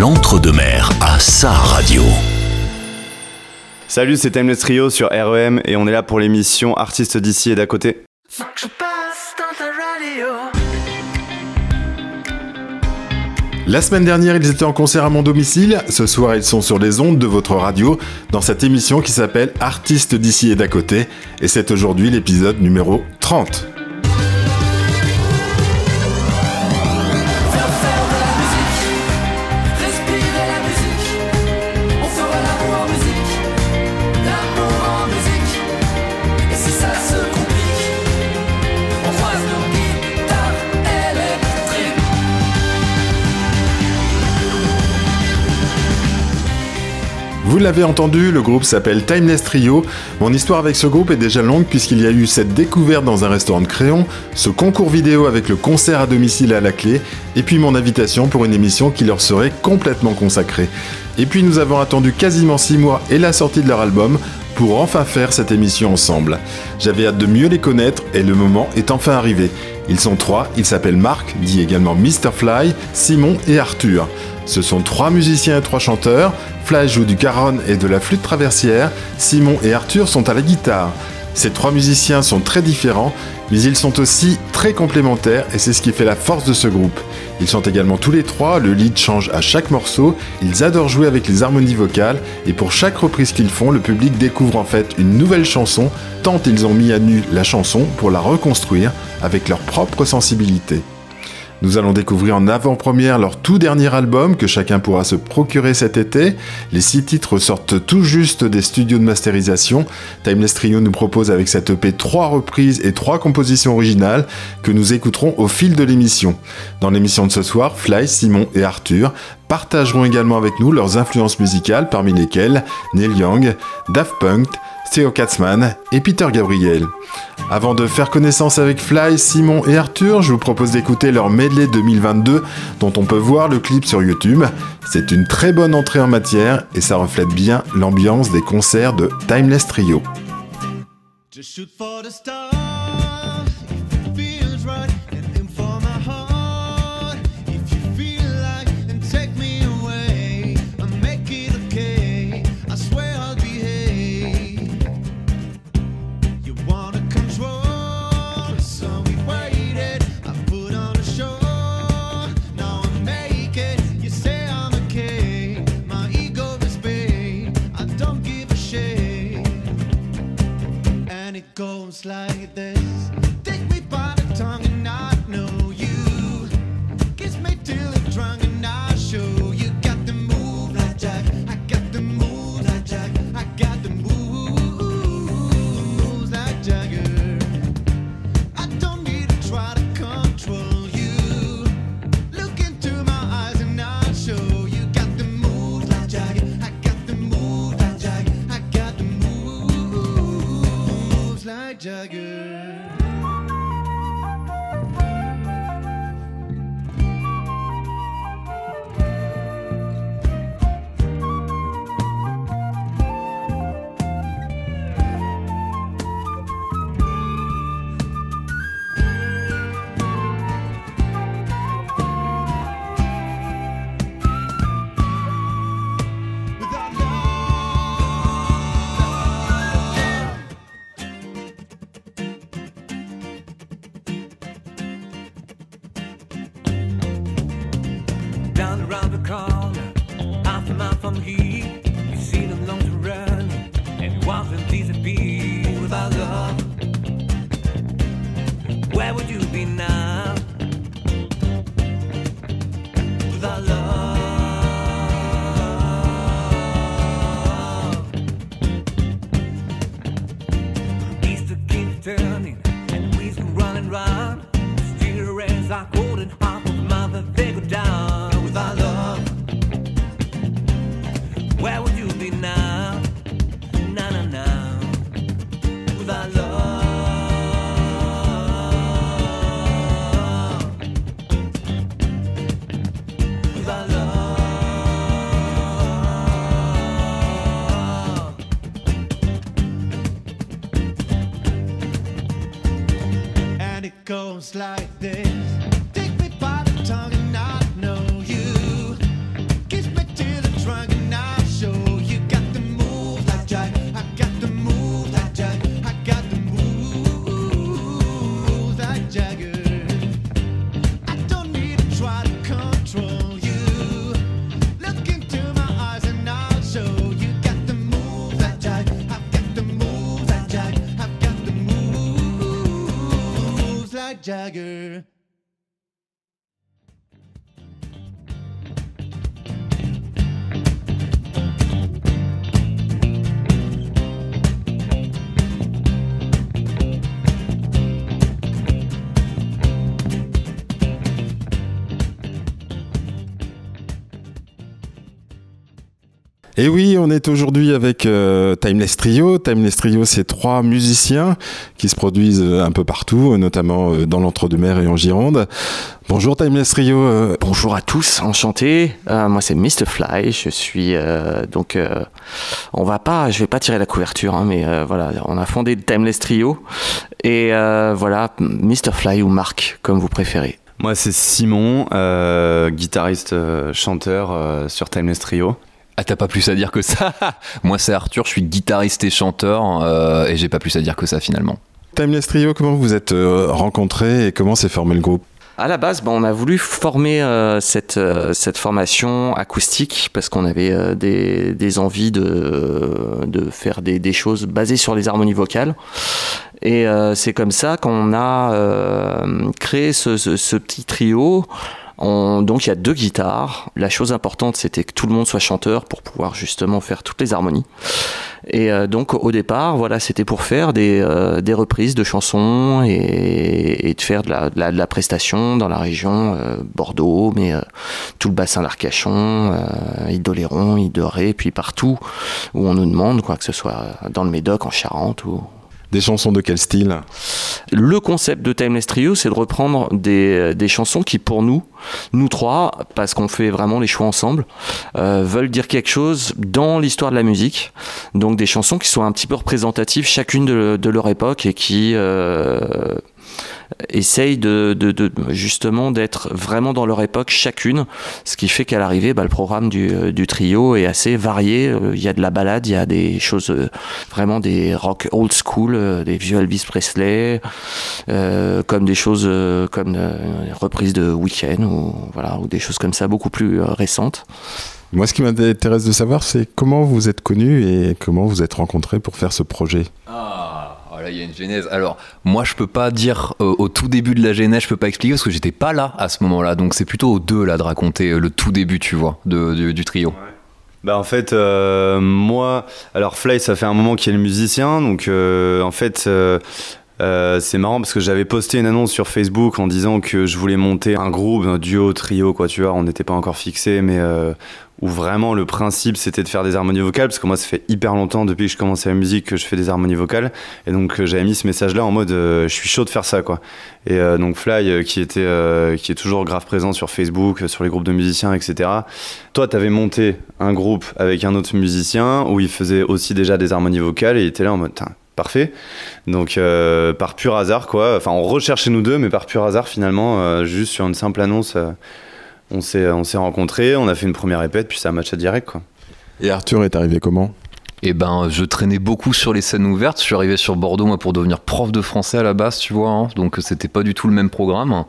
l'entre-deux-mer à sa radio. Salut, c'est Timeless Trio sur REM et on est là pour l'émission Artistes d'ici et d'à côté. La semaine dernière, ils étaient en concert à mon domicile. Ce soir, ils sont sur les ondes de votre radio dans cette émission qui s'appelle Artistes d'ici et d'à côté. Et c'est aujourd'hui l'épisode numéro 30. L'avez entendu, le groupe s'appelle Timeless Trio. Mon histoire avec ce groupe est déjà longue puisqu'il y a eu cette découverte dans un restaurant de Créon, ce concours vidéo avec le concert à domicile à la clé, et puis mon invitation pour une émission qui leur serait complètement consacrée. Et puis nous avons attendu quasiment 6 mois et la sortie de leur album pour enfin faire cette émission ensemble. J'avais hâte de mieux les connaître et le moment est enfin arrivé. Ils sont trois, ils s'appellent Marc, dit également Mr. Fly, Simon et Arthur. Ce sont trois musiciens et trois chanteurs. Fly joue du caron et de la flûte traversière. Simon et Arthur sont à la guitare. Ces trois musiciens sont très différents, mais ils sont aussi très complémentaires et c'est ce qui fait la force de ce groupe. Ils sont également tous les trois, le lead change à chaque morceau, ils adorent jouer avec les harmonies vocales et pour chaque reprise qu'ils font, le public découvre en fait une nouvelle chanson, tant ils ont mis à nu la chanson pour la reconstruire avec leur propre sensibilité. Nous allons découvrir en avant-première leur tout dernier album que chacun pourra se procurer cet été. Les six titres sortent tout juste des studios de masterisation. Timeless Trio nous propose avec cette EP trois reprises et trois compositions originales que nous écouterons au fil de l'émission. Dans l'émission de ce soir, Fly, Simon et Arthur partageront également avec nous leurs influences musicales parmi lesquelles Neil Young, Daft Punk, Theo Katzmann et Peter Gabriel. Avant de faire connaissance avec Fly, Simon et Arthur, je vous propose d'écouter leur medley 2022 dont on peut voir le clip sur YouTube. C'est une très bonne entrée en matière et ça reflète bien l'ambiance des concerts de Timeless Trio. Like this. Take me by the tongue and I know like this. Et oui, on est aujourd'hui avec euh, Timeless Trio. Timeless Trio, c'est trois musiciens qui se produisent euh, un peu partout, euh, notamment euh, dans l'entre-deux-mer et en Gironde. Bonjour Timeless Trio. euh, Bonjour à tous, enchanté. Euh, moi c'est Mr Fly. Je suis euh, donc euh, on va pas, je vais pas tirer la couverture, hein, mais euh, voilà, on a fondé le Timeless Trio et euh, voilà Mr Fly ou Marc comme vous préférez. Moi, c'est Simon, euh, guitariste, euh, chanteur euh, sur Timeless Trio. Ah, t'as pas plus à dire que ça Moi, c'est Arthur, je suis guitariste et chanteur, euh, et j'ai pas plus à dire que ça finalement. Timeless Trio, comment vous êtes euh, rencontrés et comment s'est formé le groupe? À la base, ben, on a voulu former euh, cette, euh, cette formation acoustique parce qu'on avait euh, des, des envies de, de faire des, des choses basées sur les harmonies vocales. Et euh, c'est comme ça qu'on a euh, créé ce, ce- ce petit trio. On- donc il y a deux guitares. La chose importante, c'était que tout le monde soit chanteur pour pouvoir justement faire toutes les harmonies. Et euh, donc au départ, voilà, c'était pour faire des, euh, reprises de chansons et, de faire de la, prestation dans la région euh, Bordeaux, mais tout le bassin d'Arcachon, euh, d'Oléron, île puis partout où on nous demande, quoi que ce soit dans le Médoc, en Charente ou Des chansons de quel style? Le concept de Timeless Trio, c'est de reprendre des, des chansons qui, pour nous, nous trois, parce qu'on fait vraiment les choix ensemble, euh, veulent dire quelque chose dans l'histoire de la musique. Donc des chansons qui soient un petit peu représentatives chacune de, de leur époque et qui euh, essayent de, de- de- justement d'être vraiment dans leur époque chacune. Ce qui fait qu'à l'arrivée, bah, le programme du, du trio est assez varié. Euh, Il y a de la balade, il y a des choses euh, vraiment des rock old school, euh, des vieux Elvis Presley, euh, comme des choses euh, comme euh, reprises de Weekend ou voilà ou des choses comme ça beaucoup plus euh, récentes. Moi, ce qui m'intéresse de savoir, c'est comment vous êtes connus et comment vous êtes rencontrés pour faire ce projet? Ah, voilà, il y a une genèse. Alors, moi, je peux pas dire euh, au tout début de la genèse, je peux pas expliquer parce que j'étais pas là à ce moment-là. Donc, c'est plutôt aux deux là de raconter euh, le tout début, tu vois, du- trio. Bah en fait euh, moi alors Fly ça fait un moment qu'il est musicien donc en fait euh, c'est marrant parce que j'avais posté une annonce sur Facebook en disant que je voulais monter un groupe, un duo, trio, quoi, tu vois, on n'était pas encore fixé, mais euh, où vraiment le principe c'était de faire des harmonies vocales, parce que moi ça fait hyper longtemps depuis que je commençais la musique que je fais des harmonies vocales, et donc euh, j'avais mis ce message-là en mode euh, je suis chaud de faire ça, quoi. Et euh, donc Fly, euh, qui était, qui est toujours grave présent sur Facebook, sur les groupes de musiciens, etc. Toi, t'avais monté un groupe avec un autre musicien où il faisait aussi déjà des harmonies vocales et il était là en mode parfait. Donc euh, par pur hasard quoi, enfin on recherchait nous deux mais par pur hasard finalement euh, juste sur une simple annonce euh, on s'est on s'est rencontrés, on a fait une première répète puis ça a matché direct quoi. Et Arthur est arrivé comment? Et ben, je traînais beaucoup sur les scènes ouvertes. Je suis arrivé sur Bordeaux, moi, pour devenir prof de français à la base, tu vois. hein. Donc, c'était pas du tout le même programme.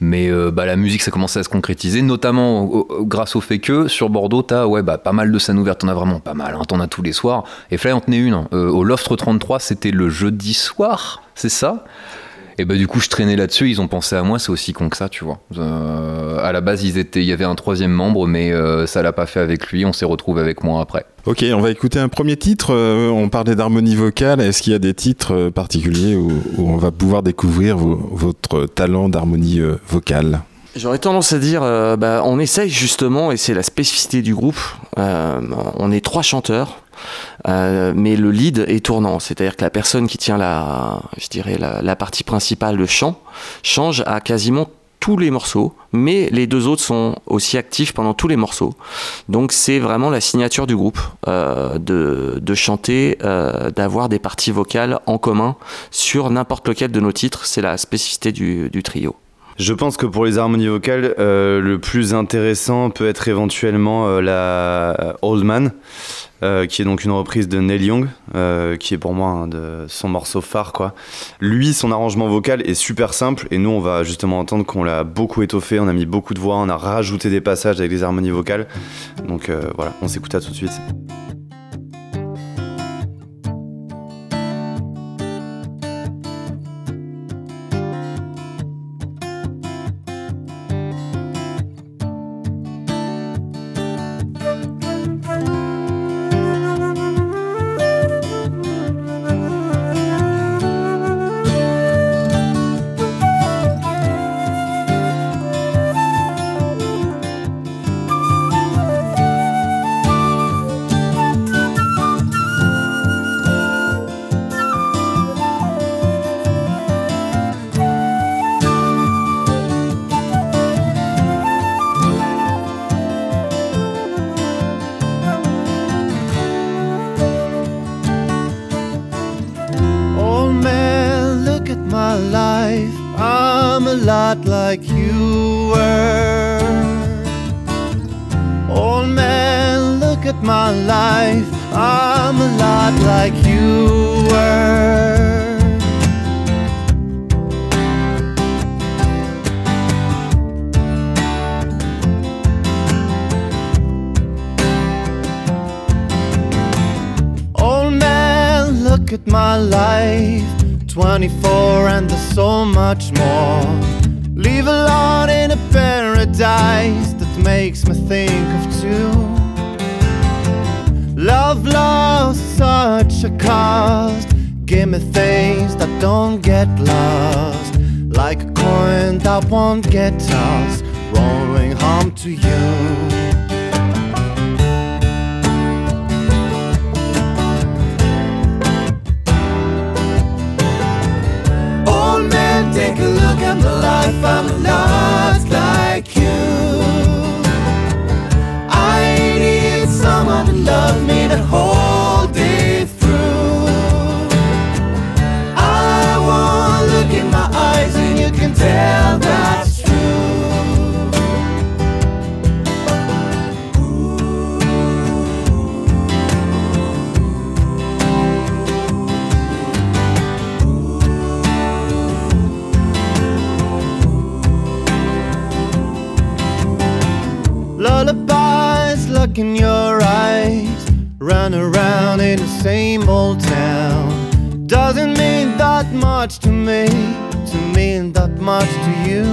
Mais euh, bah, la musique, ça commençait à se concrétiser, notamment grâce au fait que sur Bordeaux, t'as ouais, bah, pas mal de scènes ouvertes. T'en as vraiment pas mal, hein. t'en as tous les soirs. Et Fly en tenait une. Euh, au Loft 33, c'était le jeudi soir, c'est ça? Et bah du coup je traînais là-dessus, ils ont pensé à moi, c'est aussi con que ça, tu vois. Euh, à la base ils étaient, il y avait un troisième membre, mais euh, ça l'a pas fait avec lui, on s'est retrouvé avec moi après. Ok, on va écouter un premier titre. Euh, on parlait d'harmonie vocale. Est-ce qu'il y a des titres particuliers où, on va pouvoir découvrir vo- votre talent d'harmonie vocale? J'aurais tendance à dire, euh, bah, on essaye justement, et c'est la spécificité du groupe, euh, on est trois chanteurs, euh, mais le lead est tournant, c'est-à-dire que la personne qui tient la, je dirais, la, partie principale, le chant, change à quasiment tous les morceaux, mais les deux autres sont aussi actifs pendant tous les morceaux. Donc c'est vraiment la signature du groupe euh, de, de chanter, euh, d'avoir des parties vocales en commun sur n'importe lequel de nos titres. C'est la spécificité du, du trio. Je pense que pour les harmonies vocales, euh, le plus intéressant peut être éventuellement euh, la Old Man, euh, qui est donc une reprise de Neil Young, qui est pour moi un de son morceau phare. Lui, son arrangement vocal est super simple, et nous, on va justement entendre qu'on l'a beaucoup étoffé, on a mis beaucoup de voix, on a rajouté des passages avec des harmonies vocales. Donc voilà, on s'écoute ça tout de suite. 24 and there's so much more. Leave a lot in a paradise that makes me think of two. Love lost such a cost. Give me things that don't get lost. Like a coin that won't get tossed. Rolling home to you. A look at life. I'm not like you. I need someone to love me the whole day through. I want to look in my eyes and you can tell that's me, to mean that much to you.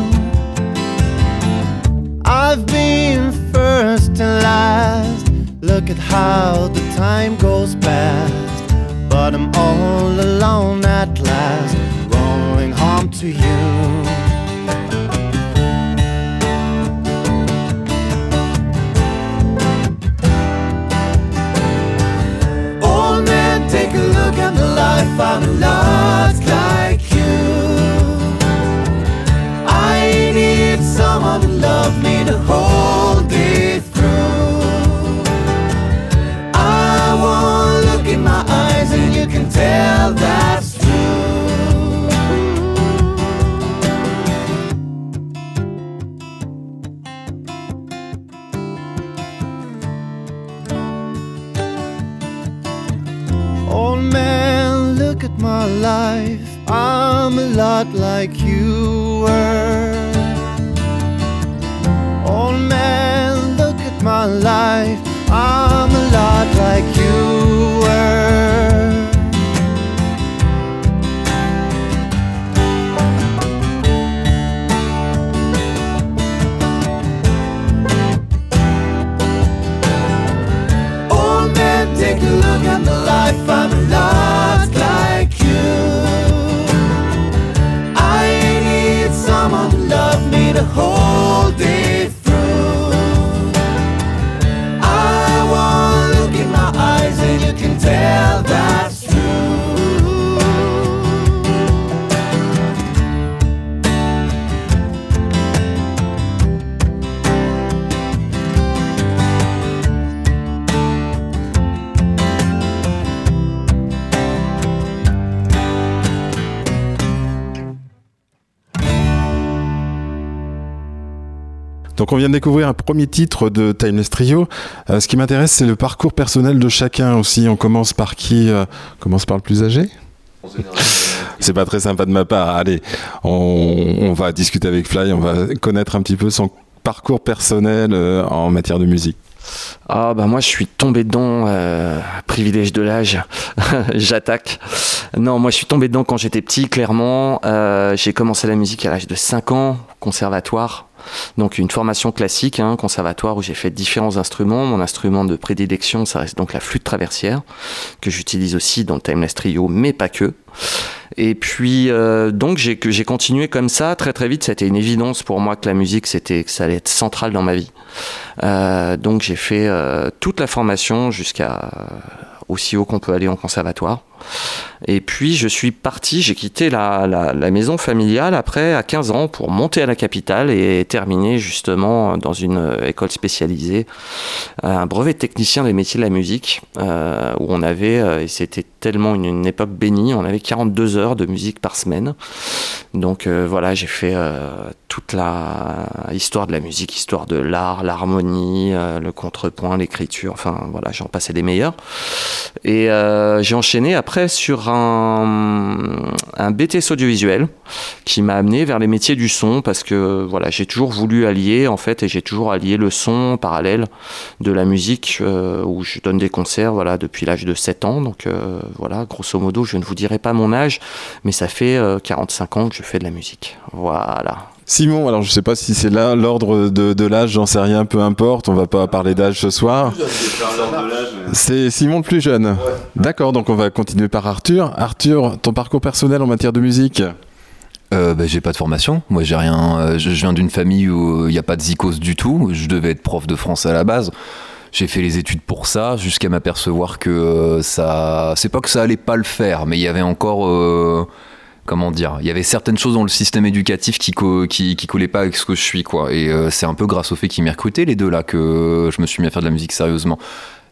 I've been first and last. Look at how the time goes past. But I'm all alone at last, rolling home to you. Love me the whole day through. I want to look in my eyes and you can tell that's true. Old man, look at my life. I'm a lot like you were. On vient de découvrir un premier titre de Timeless Trio. Euh, ce qui m'intéresse, c'est le parcours personnel de chacun aussi. On commence par qui euh, On commence par le plus âgé? C'est pas très sympa de ma part. Allez, on, va discuter avec Fly, on va connaître un petit peu son parcours personnel euh, en matière de musique. Ah bah moi je suis tombé dedans, privilège de l'âge, j'attaque. Non, moi je suis tombé dedans quand j'étais petit, clairement. J'ai commencé la musique à l'âge de 5 ans, conservatoire. Donc une formation classique, hein, conservatoire, où j'ai fait différents instruments. Mon instrument de prédilection, ça reste donc la flûte traversière, que j'utilise aussi dans le Timeless Trio, mais pas que. Et puis euh, donc j'ai continué comme ça très très vite. C'était une évidence pour moi que la musique c'était ça allait être central dans ma vie. Euh, donc j'ai fait euh, toute la formation jusqu'à aussi haut qu'on peut aller en conservatoire. Et puis je suis parti, j'ai quitté la, maison familiale après à 15 ans pour monter à la capitale et terminer justement dans une euh, école spécialisée, euh, un brevet de technicien des métiers de la musique, euh, où on avait, et c'était tellement une, époque bénie, on avait 42 heures de musique par semaine. Donc voilà, j'ai fait toute la histoire de la musique, histoire de l'art, l'harmonie, le contrepoint, l'écriture, enfin voilà, j'en passais des meilleurs. Et j'ai enchaîné après sur un, BTS audiovisuel qui m'a amené vers les métiers du son parce que voilà, j'ai toujours voulu allier en fait et j'ai toujours allié le son en parallèle de la musique euh, où je donne des concerts voilà depuis l'âge de 7 ans donc euh, voilà, grosso modo, je ne vous dirai pas mon âge mais ça fait euh, 45 ans que je fais de la musique. Voilà. Simon, alors je sais pas si c'est là l'ordre de, de l'âge, j'en sais rien, peu importe, on va pas parler d'âge ce soir. C'est Simon le plus jeune. D'accord, donc on va continuer par Arthur. Arthur, ton parcours personnel en matière de musique? Euh, bah, j'ai pas de formation. Moi, j'ai rien. euh, je, je viens d'une famille où il n'y a pas de zikos du tout. Je devais être prof de français à la base. J'ai fait les études pour ça, jusqu'à m'apercevoir que euh, ça. C'est pas que ça allait pas le faire, mais il y avait encore. Comment dire Il y avait certaines choses dans le système éducatif qui, co- qui, collaient pas avec ce que je suis, quoi. Et euh, c'est un peu grâce au fait qu'ils m'aient recruté, les deux là, que je me suis mis à faire de la musique sérieusement.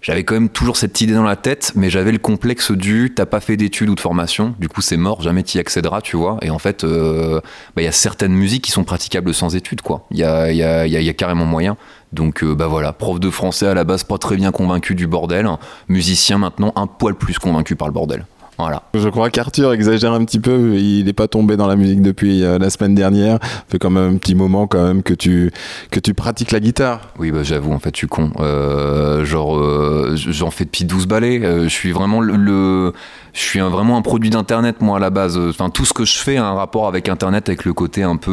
J'avais quand même toujours cette idée dans la tête, mais j'avais le complexe du t'as pas fait d'études ou de formation, du coup c'est mort, jamais t'y accéderas, tu vois. Et en fait, euh, bah, il y a certaines musiques qui sont praticables sans études, quoi. Il y a, y, a, y a- y a carrément moyen. Donc euh, bah voilà, prof de français à la base pas très bien convaincu du bordel, musicien maintenant un poil plus convaincu par le bordel. Voilà. Je crois qu'Arthur exagère un petit peu, il n'est pas tombé dans la musique depuis euh, la semaine dernière. Ça fait quand même un petit moment quand même que tu, que tu pratiques la guitare. Oui, bah, j'avoue, en fait, je suis con. Euh, genre, euh, j'en fais depuis 12 balais. Euh, je suis vraiment le. le- je suis vraiment un produit d'Internet, moi, à la base. Enfin, tout ce que je fais a un rapport avec Internet, avec le côté un peu.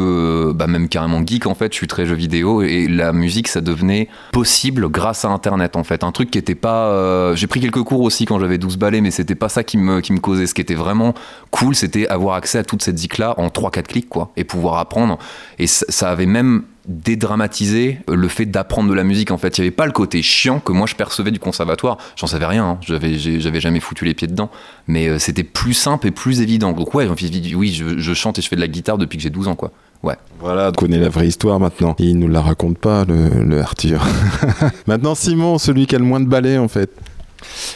euh, bah, même carrément geek, en fait. Je suis très jeu vidéo. Et la musique, ça devenait possible grâce à Internet, en fait. Un truc qui était pas. euh, J'ai pris quelques cours aussi quand j'avais 12 balais, mais c'était pas ça qui me, qui me causait. Ce qui était vraiment cool, c'était avoir accès à toute cette zik-là en 3-4 clics, quoi. Et pouvoir apprendre. Et ça avait même dédramatiser le fait d'apprendre de la musique en fait il n'y avait pas le côté chiant que moi je percevais du conservatoire j'en savais rien hein. j'avais j'avais jamais foutu les pieds dedans mais euh, c'était plus simple et plus évident donc ouais oui je, je chante et je fais de la guitare depuis que j'ai 12 ans quoi ouais Voilà, on connaît la vraie histoire maintenant. Il nous la raconte pas, le, le Arthur. maintenant, Simon, celui qui a le moins de balais en fait.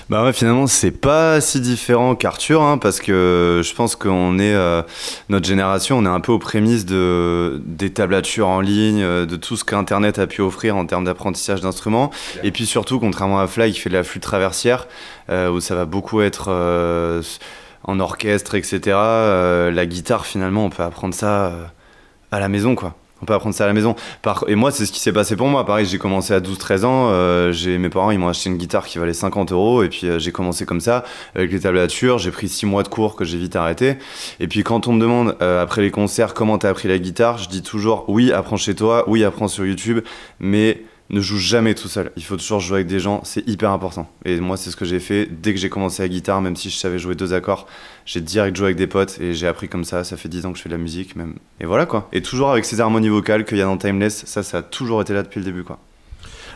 Bah ouais, finalement, c'est pas si différent qu'Arthur, hein, parce que je pense qu'on est, euh, notre génération, on est un peu aux prémices de, des tablatures en ligne, euh, de tout ce qu'Internet a pu offrir en termes d'apprentissage d'instruments. Et puis surtout, contrairement à Fly qui fait de la flûte traversière, euh, où ça va beaucoup être euh, en orchestre, etc., la guitare, finalement, on peut apprendre ça à la maison, quoi. On peut apprendre ça à la maison. Et moi, c'est ce qui s'est passé pour moi. Pareil, j'ai commencé à 12-13 ans. euh, j'ai... Mes parents, ils m'ont acheté une guitare qui valait 50 euros. Et puis, euh, j'ai commencé comme ça, avec les tablatures. J'ai pris 6 mois de cours que j'ai vite arrêté. Et puis, quand on me demande, euh, après les concerts, comment t'as appris la guitare, je dis toujours, oui, apprends chez toi, oui, apprends sur YouTube, mais ne joue jamais tout seul. Il faut toujours jouer avec des gens, c'est hyper important. Et moi, c'est ce que j'ai fait dès que j'ai commencé la guitare, même si je savais jouer deux accords. J'ai direct joué avec des potes et j'ai appris comme ça. Ça fait 10 ans que je fais de la musique, même. Et voilà quoi. Et toujours avec ces harmonies vocales qu'il y a dans Timeless, ça, ça a toujours été là depuis le début quoi.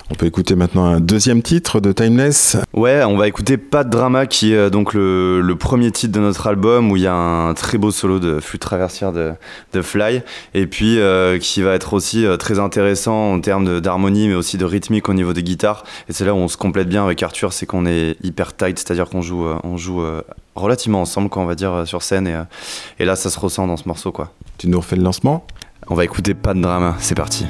On peut écouter maintenant un deuxième titre de Timeless. Ouais, on va écouter Pas de drama, qui est euh, donc le, le premier titre de notre album où il y a un très beau solo de flûte traversière de, de Fly, et puis euh, qui va être aussi euh, très intéressant en termes d'harmonie, mais aussi de rythmique au niveau des guitares. Et c'est là où on se complète bien avec Arthur, c'est qu'on est hyper tight, c'est-à-dire qu'on joue, on joue relativement ensemble, quoi, on va dire, sur scène, et, et là ça se ressent dans ce morceau, quoi. Tu nous refais le lancement? On va écouter Pas de drama, c'est parti.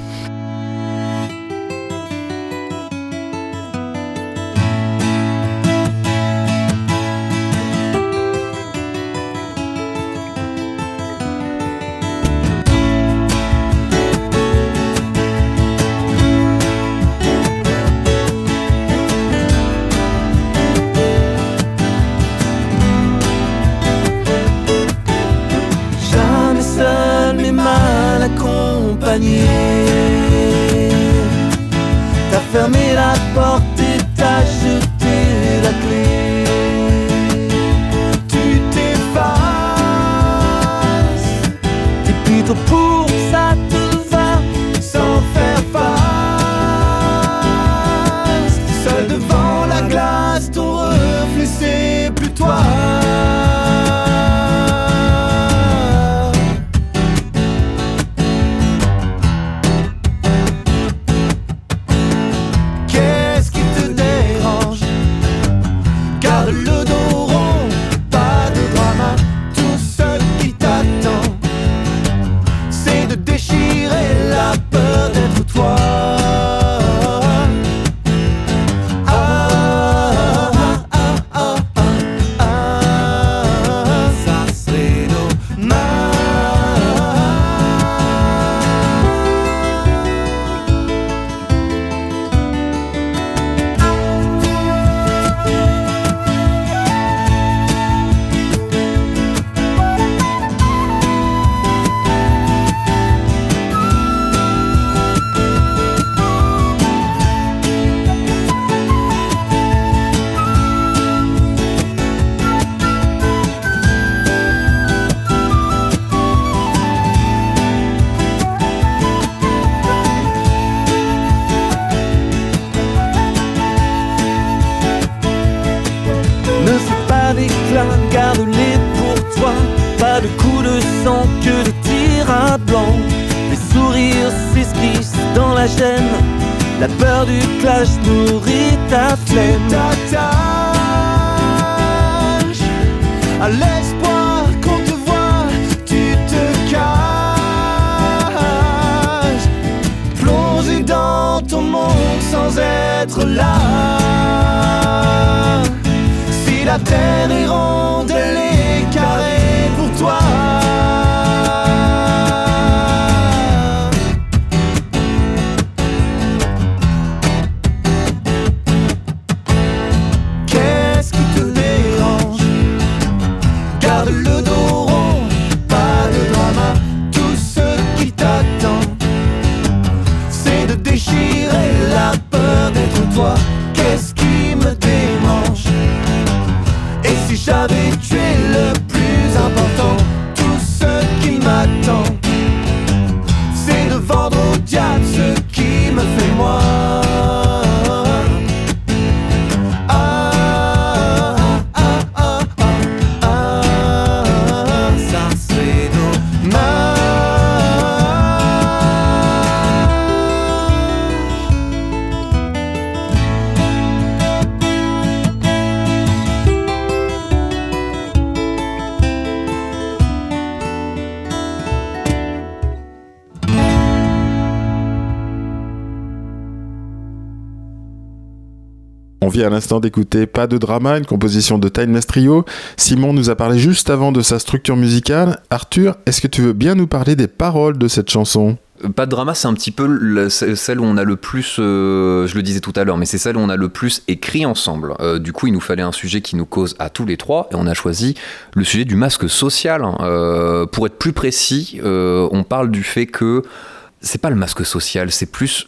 À l'instant d'écouter Pas de drama, une composition de Timeless Trio. Simon nous a parlé juste avant de sa structure musicale. Arthur, est-ce que tu veux bien nous parler des paroles de cette chanson? Pas de drama, c'est un petit peu celle où on a le plus, euh, je le disais tout à l'heure, mais c'est celle où on a le plus écrit ensemble. Euh, du coup, il nous fallait un sujet qui nous cause à tous les trois, et on a choisi le sujet du masque social. Euh, pour être plus précis, euh, on parle du fait que c'est pas le masque social, c'est plus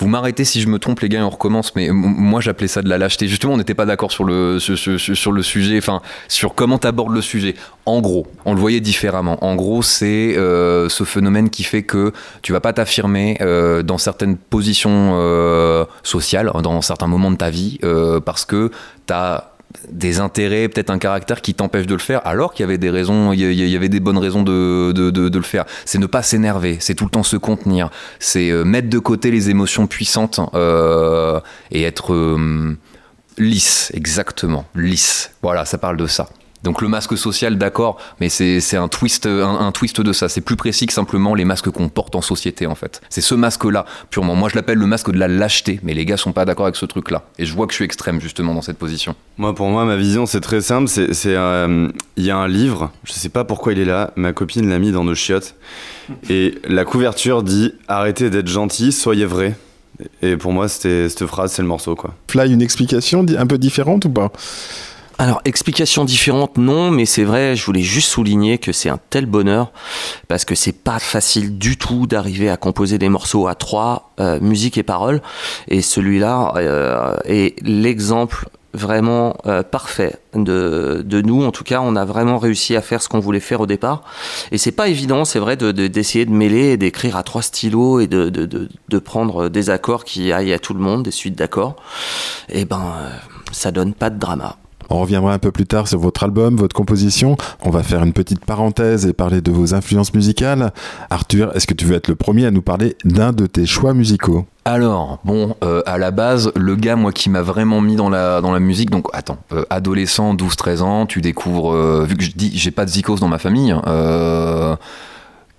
vous m'arrêtez si je me trompe, les gars, on recommence, mais moi j'appelais ça de la lâcheté. Justement, on n'était pas d'accord sur le, sur, le sujet, enfin, sur comment t'abordes le sujet. En gros, on le voyait différemment. En gros, c'est euh, ce phénomène qui fait que tu vas pas t'affirmer euh, dans certaines positions euh, sociales, dans certains moments de ta vie, parce que t'as des intérêts, peut-être un caractère qui t'empêche de le faire, alors qu'il y avait des raisons, il y- avait des bonnes raisons de, de, de- de le faire. C'est ne pas s'énerver, c'est tout le temps se contenir, c'est euh, mettre de côté les émotions puissantes euh, et être euh, lisse, exactement, lisse. Voilà, ça parle de ça. Donc le masque social, d'accord, mais c'est c'est un twist, un, un twist de ça. C'est plus précis que simplement les masques qu'on porte en société, en fait. C'est ce masque-là, purement. Moi, je l'appelle le masque de la lâcheté, mais les gars sont pas d'accord avec ce truc-là. Et je vois que je suis extrême, justement, dans cette position. Moi, pour moi, ma vision, c'est très simple. C'est, euh, il y a un livre, je sais pas pourquoi il est là. Ma copine l'a mis dans nos chiottes. Et la couverture dit Arrêtez d'être gentil, soyez vrai. Et pour moi, c'était, cette phrase, c'est le morceau, quoi. Fly, une explication un peu différente ou pas? Alors, explication différente, non, mais c'est vrai, je voulais juste souligner que c'est un tel bonheur, parce que c'est pas facile du tout d'arriver à composer des morceaux à trois, euh, musique et paroles, et celui-là euh, est l'exemple vraiment euh, parfait de, de nous. En tout cas, on a vraiment réussi à faire ce qu'on voulait faire au départ. Et c'est pas évident, c'est vrai, de- de- d'essayer de, mêler et d'écrire à trois stylos et de, prendre des accords qui aillent à tout le monde, des suites d'accords. Et ben, euh, ça donne pas de drama. On reviendra un peu plus tard sur votre album, votre composition. On va faire une petite parenthèse et parler de vos influences musicales. Arthur, est-ce que tu veux être le premier à nous parler d'un de tes choix musicaux? Alors, bon, euh, à la base, le gars, moi, qui m'a vraiment mis dans la, dans la musique, donc attends, euh, adolescent, 12-13 ans, tu découvres, euh, vu que je dis, j'ai pas de zikos dans ma famille,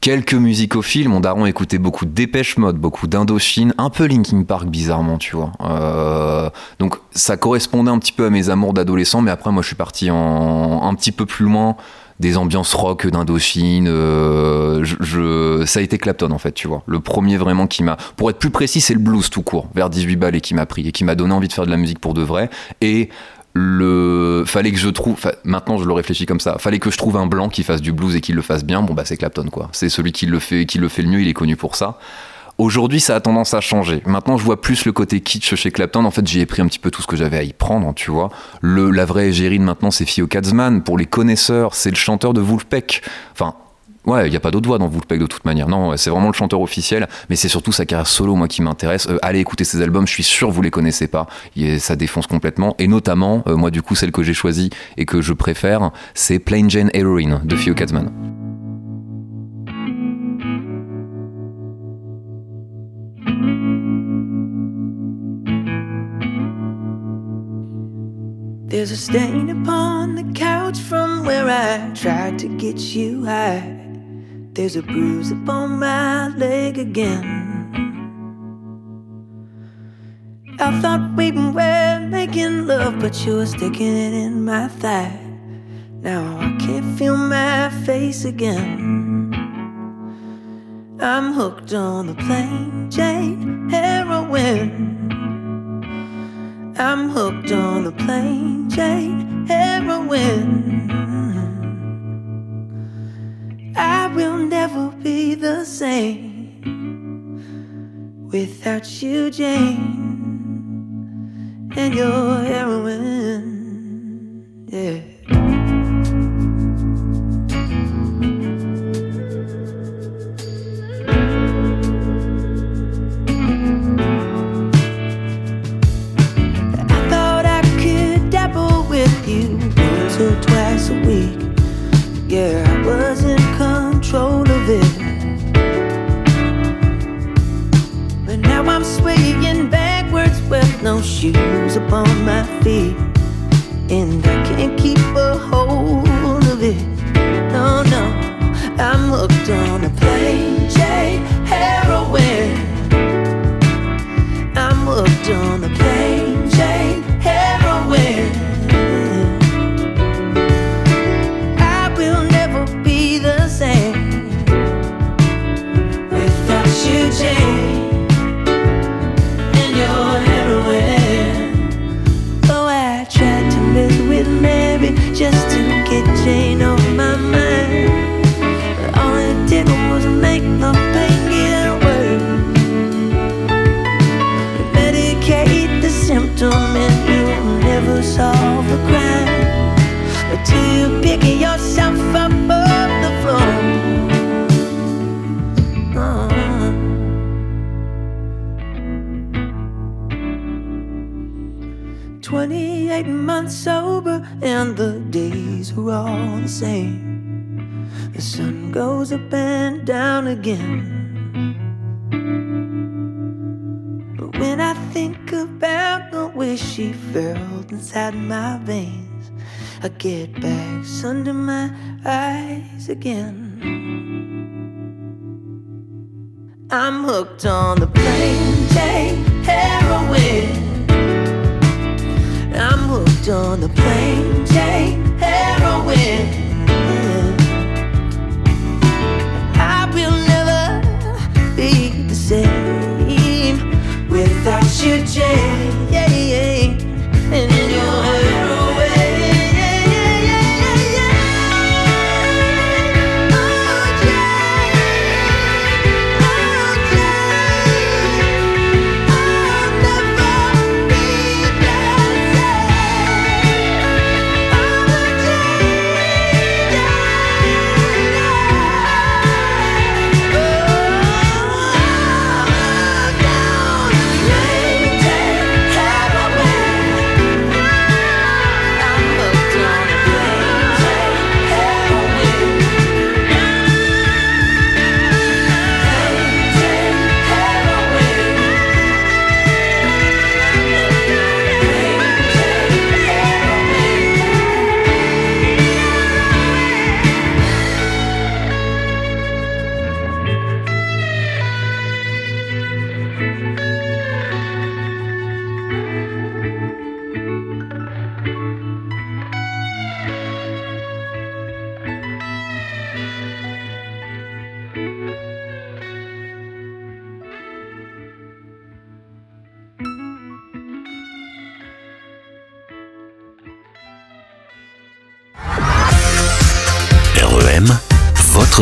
quelques musicophiles, mon daron écoutait beaucoup de Dépêche Mode, beaucoup d'Indochine, un peu Linkin Park, bizarrement, tu vois. Euh, donc, ça correspondait un petit peu à mes amours d'adolescent, mais après, moi, je suis parti en, un petit peu plus loin des ambiances rock d'Indochine. euh, je, je- ça a été Clapton en fait, tu vois. Le premier vraiment qui m'a. Pour être plus précis, c'est le blues tout court, vers 18 balles et qui m'a pris et qui m'a donné envie de faire de la musique pour de vrai. Et le fallait que je trouve maintenant je le réfléchis comme ça fallait que je trouve un blanc qui fasse du blues et qui le fasse bien bon bah c'est Clapton quoi c'est celui qui le fait qui le fait le mieux il est connu pour ça Aujourd'hui, ça a tendance à changer. Maintenant, je vois plus le côté kitsch chez Clapton. En fait, j'y ai pris un petit peu tout ce que j'avais à y prendre, tu vois. Le, la vraie égérie de maintenant, c'est Theo Katzman. Pour les connaisseurs, c'est le chanteur de Wolfpack. Enfin, Ouais, il n'y a pas d'autre voix dans Woolpeg de toute manière. Non, c'est vraiment le chanteur officiel, mais c'est surtout sa carrière solo, moi, qui m'intéresse. Euh, allez écouter ses albums, je suis sûr vous les connaissez pas. Ça défonce complètement. Et notamment, euh, moi, du coup, celle que j'ai choisie et que je préfère, c'est Plain Jane Heroine de Fio Katzman. There's a stain upon the couch from where I tried to get you high. There's a bruise upon my leg again. I thought we were making love, but you were sticking it in my thigh. Now I can't feel my face again. I'm hooked on the plain Jane heroin. I'm hooked on the plain Jane heroin. I will never be the same without you, Jane, and your heroin. Yeah. I thought I could dabble with you once or twice a week. Yeah, I was I'm swaying backwards with no shoes upon my feet. And I can't keep a hold of it. No, no, I'm hooked on a plain Jane heroin. I'm hooked on the plain 28 months sober and the days are all the same. The sun goes up and down again. But when I think about the way she felt inside my veins, I get bags under my eyes again. I'm hooked on the plain Jane heroin. Hooked on the plain Jane heroin. I will never be the same without you, Jane.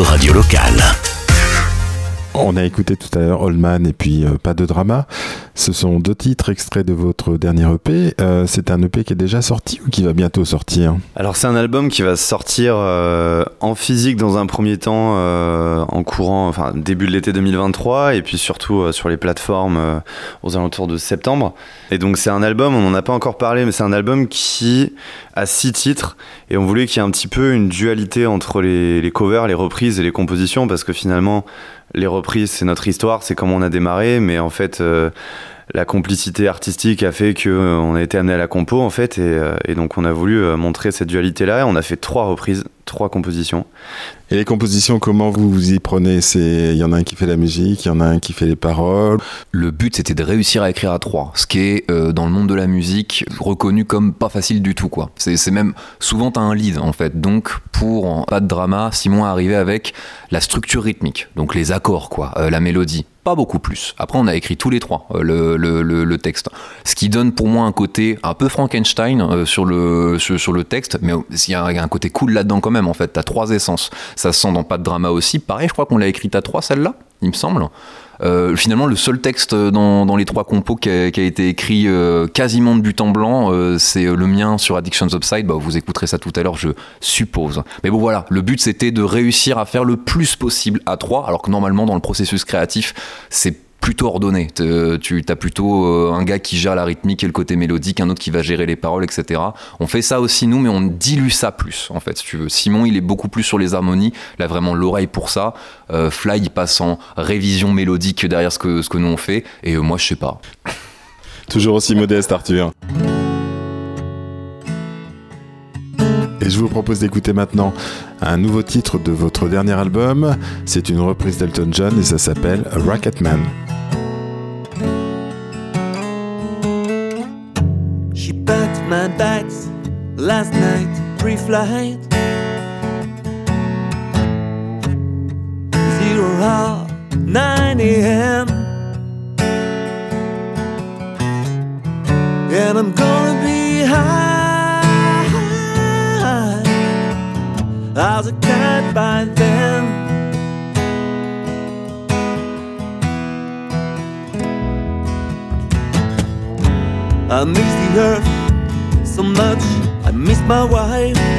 Radio locale. On a écouté tout à l'heure Oldman et puis euh, Pas de drama. Ce sont deux titres extraits de votre dernier EP. Euh, c'est un EP qui est déjà sorti ou qui va bientôt sortir? Alors c'est un album qui va sortir euh, en physique dans un premier temps euh, en courant, enfin début de l'été 2023 et puis surtout sur les plateformes aux alentours de septembre. Et donc c'est un album, on n'en a pas encore parlé, mais c'est un album qui a six titres et on voulait qu'il y ait un petit peu une dualité entre les, les covers, les reprises et les compositions parce que finalement les reprises c'est notre histoire, c'est comment on a démarré, mais en fait la complicité artistique a fait que euh, a été amené à la compo en fait, et, euh, et donc on a voulu euh, montrer cette dualité-là. Et on a fait trois reprises, trois compositions. Et les compositions, comment vous vous y prenez? C'est il y en a un qui fait la musique, il y en a un qui fait les paroles. Le but, c'était de réussir à écrire à trois, ce qui est euh, dans le monde de la musique reconnu comme pas facile du tout, quoi. C'est même souvent un lead en fait. Donc pour pas de drama, Simon est arrivé avec la structure rythmique, donc les accords, quoi, euh, la mélodie. Pas beaucoup plus. Après, on a écrit tous les trois euh, le, le, le, texte, ce qui donne pour moi un côté un peu Frankenstein sur le sur, le texte, mais un- il y a un côté cool là-dedans quand même. En fait, t'as trois essences. Ça se sent dans pas de drama aussi. Pareil, je crois qu'on l'a écrite à trois celle-là, il me semble. Euh, finalement, le seul texte dans, les trois compos qui a, qui a été écrit euh, quasiment de but en blanc, euh, c'est le mien sur Addictions Upside. Bah, vous écouterez ça tout à l'heure, je suppose. Mais bon, voilà, le but c'était de réussir à faire le plus possible à trois, alors que normalement, dans le processus créatif, c'est plutôt ordonné. Tu as plutôt euh, un gars qui gère la rythmique et le côté mélodique, un autre qui va gérer les paroles, etc. On fait ça aussi nous, mais on dilue ça plus, en fait, si tu veux. Simon, il est beaucoup plus sur les harmonies, il a vraiment l'oreille pour ça. Euh, Fly, il passe en révision mélodique derrière ce que, ce que nous on fait, et euh, moi, je sais pas. Toujours aussi modeste, Arthur. Et je vous propose d'écouter maintenant un nouveau titre de votre dernier album. C'est une reprise d'Elton John et ça s'appelle Rocketman. She packed my bags last night, pre-flight. Zero hour, 9 a.m. And I'm gonna be high as a cat by then. I miss the earth so much. I miss my wife.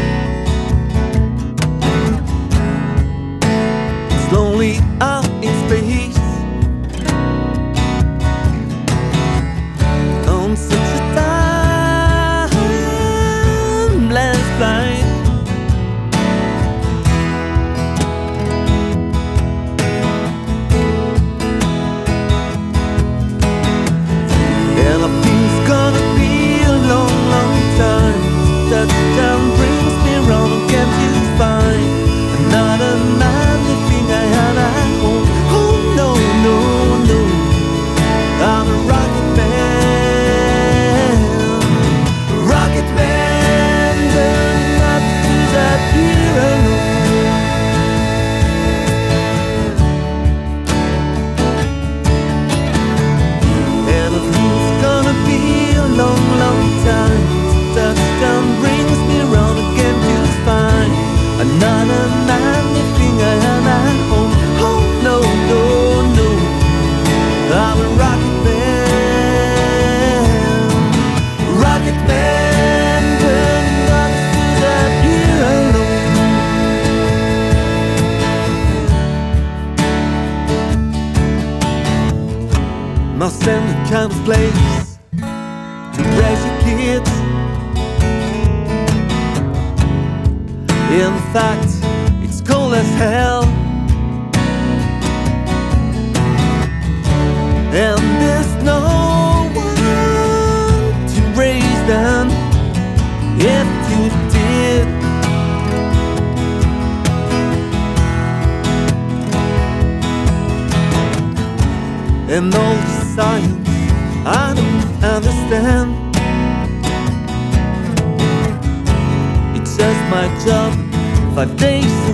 Hell. And there's no one to raise them if you did. And all the science I don't understand. It's just my job, five days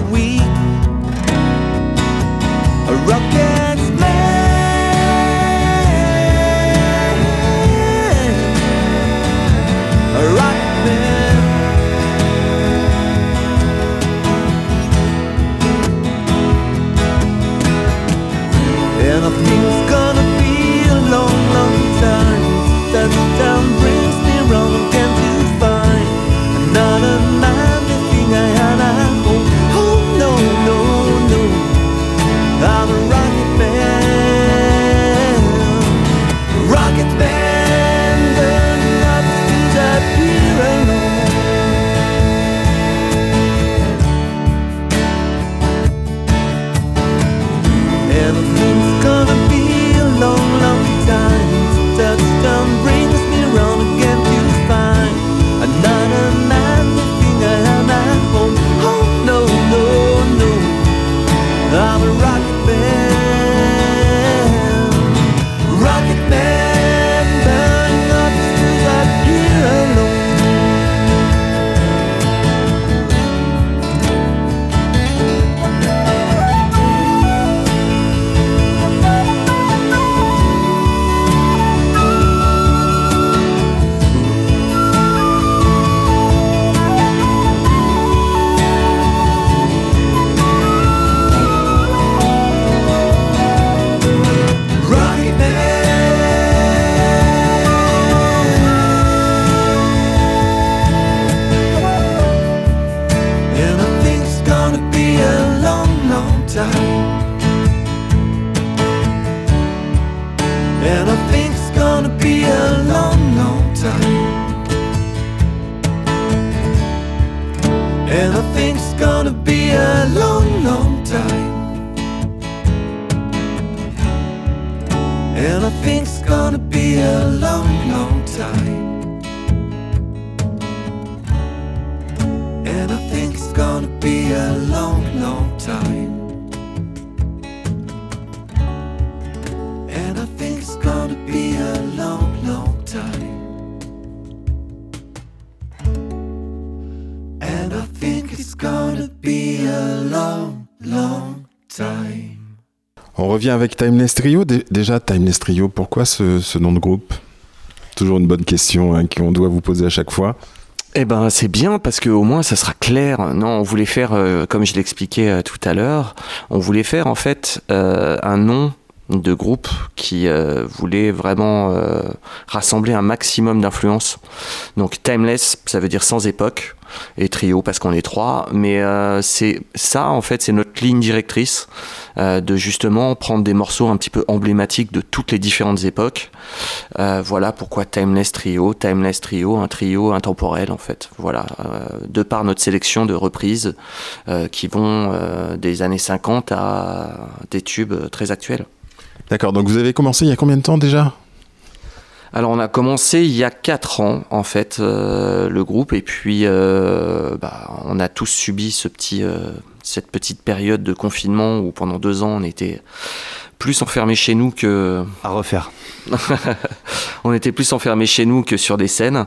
Avec Timeless Trio. Dé- Déjà, Timeless Trio, pourquoi ce, ce nom de groupe? Toujours une bonne question hein, qu'on doit vous poser à chaque fois. Eh ben c'est bien parce que au moins ça sera clair. Non, on voulait faire, euh, comme je l'expliquais euh, tout à l'heure, on voulait faire en fait euh, un nom de groupe qui euh, voulait vraiment euh, rassembler un maximum d'influences. Donc timeless, ça veut dire sans époque, et trio parce qu'on est trois. Mais euh, c'est ça en fait, c'est notre ligne directrice de justement prendre des morceaux un petit peu emblématiques de toutes les différentes époques. Voilà pourquoi Timeless Trio, Timeless Trio, un trio intemporel en fait. Voilà, de par notre sélection de reprises qui vont des années 50 à des tubes très actuels. D'accord, donc vous avez commencé il y a combien de temps déjà? Alors on a commencé il y a 4 ans en fait euh, le groupe et puis euh, bah, on a tous subi ce petit, euh, cette petite période de confinement où pendant deux ans on était plus enfermés chez nous que À refaire. on était plus enfermés chez nous que sur des scènes.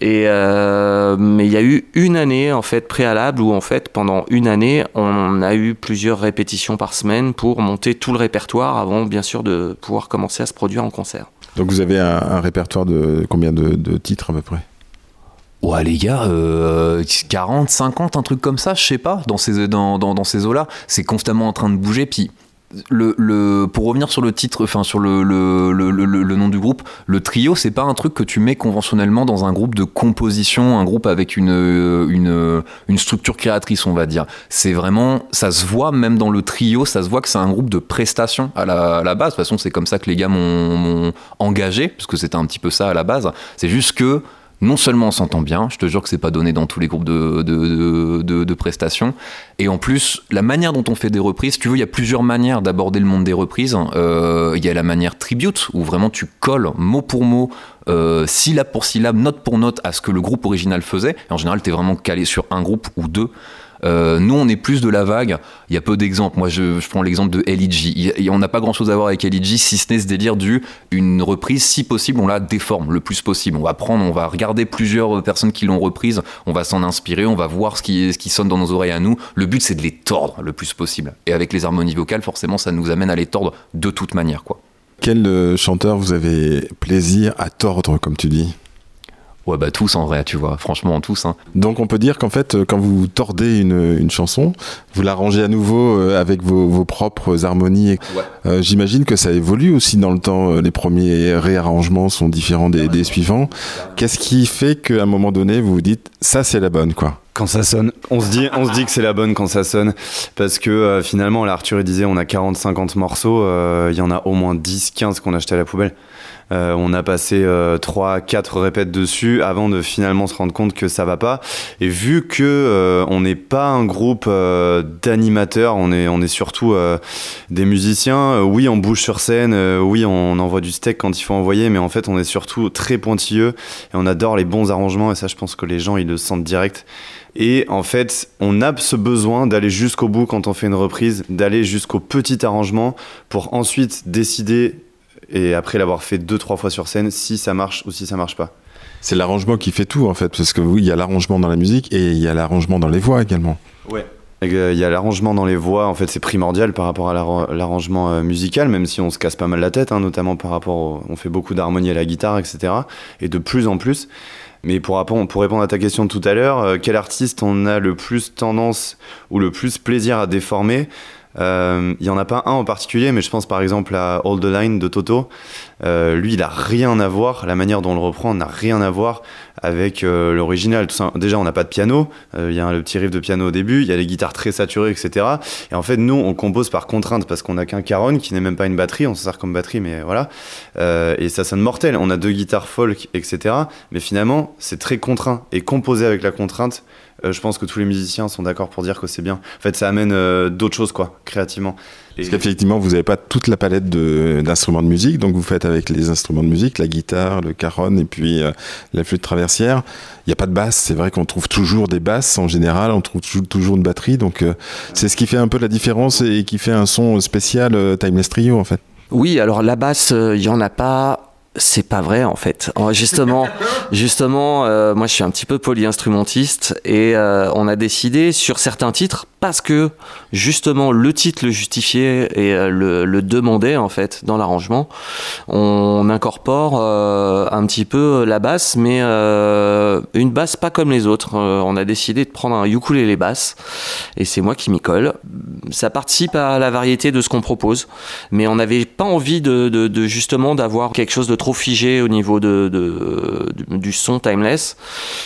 Et euh, mais il y a eu une année en fait préalable où en fait pendant une année on a eu plusieurs répétitions par semaine pour monter tout le répertoire avant bien sûr de pouvoir commencer à se produire en concert. Donc vous avez un, un répertoire de combien de, de titres à peu près? Ouais les gars, euh, 40, 50, un truc comme ça, je sais pas, dans ces, dans, dans, dans ces eaux-là, c'est constamment en train de bouger. Puis le, pour revenir sur le titre, enfin sur le, le, le, nom du groupe, le trio, c'est pas un truc que tu mets conventionnellement dans un groupe de composition, un groupe avec une, une, une structure créatrice, on va dire. C'est vraiment, ça se voit même dans le trio, ça se voit que c'est un groupe de prestations à la, à la base. De toute façon, c'est comme ça que les gars m'ont engagé, parce que c'était un petit peu ça à la base. C'est juste que non seulement on s'entend bien, je te jure que c'est pas donné dans tous les groupes de, de, de- de- prestations, et en plus, la manière dont on fait des reprises, tu veux, il y a plusieurs manières d'aborder le monde des reprises. Euh, Il y a la manière tribute, où vraiment tu colles mot pour mot, euh, syllabe pour syllabe, note pour note à ce que le groupe original faisait. En général, tu es vraiment calé sur un groupe ou deux. Euh, nous, on est plus de la vague. Il y a peu d'exemples. Moi, je, prends l'exemple de LEG. Il- on n'a pas grand-chose à voir avec LEG, si ce n'est ce délire du une reprise, si possible, on la déforme le plus possible. On va prendre, on va regarder plusieurs personnes qui l'ont reprise, on va s'en inspirer, on va voir ce qui, ce qui sonne dans nos oreilles à nous. Le but, c'est de les tordre le plus possible. Et avec les harmonies vocales, forcément, ça nous amène à les tordre de toute manière, quoi. Quel euh, chanteur vous avez plaisir à tordre, comme tu dis? Ouais, bah tous en vrai, tu vois. Franchement, tous. Hein. Donc on peut dire qu'en fait, euh, quand vous tordez une, une chanson, vous l'arrangez à nouveau euh, avec vos, vos propres harmonies. Ouais. Euh, J'imagine que ça évolue aussi dans le temps. Les premiers réarrangements sont différents des, des suivants. Qu'est-ce qui fait qu'à un moment donné, vous vous dites ça c'est la bonne quoi? Quand ça sonne, on se dit, on se dit que c'est la bonne quand ça sonne, parce que euh, finalement, là, Arthur il disait, on a 40-50 morceaux, euh, il y en a au moins 10-15 qu'on a acheté à la poubelle. Euh, on a passé 3-4 répètes dessus avant de finalement se rendre compte que ça va pas. Et vu que euh, on n'est pas un groupe euh, d'animateurs, on est, on est surtout euh, des musiciens. Euh, oui, on bouge sur scène, euh, oui, on envoie du steak quand il faut envoyer, mais en fait, on est surtout très pointilleux et on adore les bons arrangements. Et ça, je pense que les gens ils le sentent direct. Et en fait, on a ce besoin d'aller jusqu'au bout quand on fait une reprise, d'aller jusqu'au petit arrangement pour ensuite décider, et après l'avoir fait deux, trois fois sur scène, si ça marche ou si ça marche pas. C'est l'arrangement qui fait tout en fait, parce que oui, il y a l'arrangement dans la musique et il y a l'arrangement dans les voix également. Ouais. Il y a l'arrangement dans les voix, en fait c'est primordial par rapport à l'arra- l'arrangement euh, musical, même si on se casse pas mal la tête, hein, notamment par rapport au... On fait beaucoup d'harmonie à la guitare, etc. Et de plus en plus. Mais pour, répondre à ta question de tout à l'heure, euh, quel artiste on a le plus tendance ou le plus plaisir à déformer? Euh, Il y en a pas un en particulier, mais je pense par exemple à All the Line de Toto. Euh, lui, il a rien à voir, la manière dont on le reprend n'a rien à voir avec euh, l'original. Déjà, on n'a pas de piano, Euh, il y a le petit riff de piano au début, il y a les guitares très saturées, etc. Et en fait, nous, on compose par contrainte parce qu'on n'a qu'un caron qui n'est même pas une batterie, on s'en sert comme batterie, mais voilà. Euh, et ça sonne mortel. On a deux guitares folk, etc. Mais finalement, c'est très contraint. Et composer avec la contrainte, euh, je pense que tous les musiciens sont d'accord pour dire que c'est bien. En fait, ça amène euh, d'autres choses, quoi, créativement. Et- Parce qu'effectivement, vous n'avez pas toute la palette d'instruments de, musique, donc vous faites avec les instruments de musique, la guitare, le caron et puis euh, la flûte traversière. Il n'y a pas de basse, c'est vrai qu'on trouve toujours des basses en général, on trouve toujours, une batterie, donc euh, c'est ce qui fait un peu la différence et qui fait un son spécial euh, Timeless Trio en fait. Oui, alors la basse, euh, il y en a pas C'est pas vrai en fait. En- Justement, justement, euh, moi je suis un petit peu polyinstrumentiste et euh, on a décidé sur certains titres parce que justement le titre le justifiait et euh, le, le demandait en fait dans l'arrangement. On incorpore un petit peu la basse, mais une basse pas comme les autres. On a décidé de prendre un ukulélé basse et c'est moi qui m'y colle. Ça participe à la variété de ce qu'on propose, mais on n'avait pas envie de, de- de justement d'avoir quelque chose de trop figé au niveau de, du son timeless.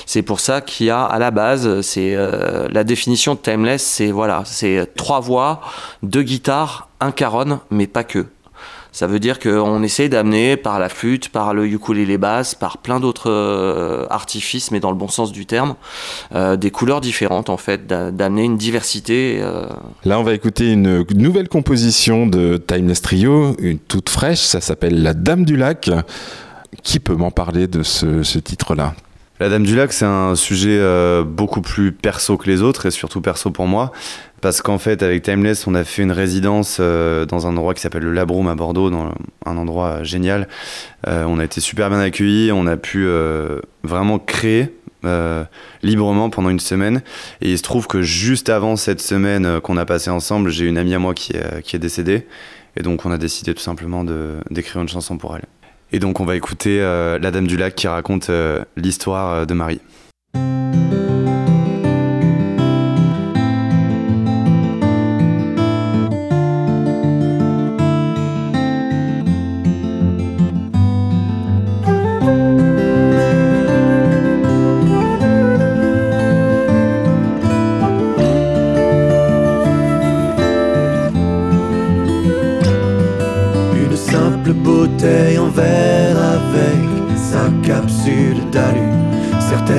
C'est pour ça qu'il y a à la base, c'est euh, la définition de timeless, c'est voilà, c'est trois voix, deux guitares, un caron, mais pas que. Ça veut dire qu'on essaie d'amener par la flûte, par le ukulélé basse, par plein d'autres euh, artifices, mais dans le bon sens du terme, euh, des couleurs différentes en fait, d'a- d'amener une diversité. euh, Là, on va écouter une nouvelle composition de Timeless Trio, une toute fraîche, ça s'appelle La Dame du Lac. Qui peut m'en parler de ce, ce titre-là? La Dame du Lac, c'est un sujet euh, beaucoup plus perso que les autres et surtout perso pour moi. Parce qu'en fait, avec Timeless, on a fait une résidence euh, dans un endroit qui s'appelle le Labroom à Bordeaux, dans un endroit euh, génial. Euh, on a été super bien accueillis, on a pu vraiment créer librement pendant une semaine. Et il se trouve que juste avant cette semaine qu'on a passée ensemble, j'ai une amie à moi qui est, qui est décédée. Et donc, on a décidé tout simplement d'écrire une chanson pour elle. Et donc, on va écouter La Dame du Lac qui raconte l'histoire de Marie.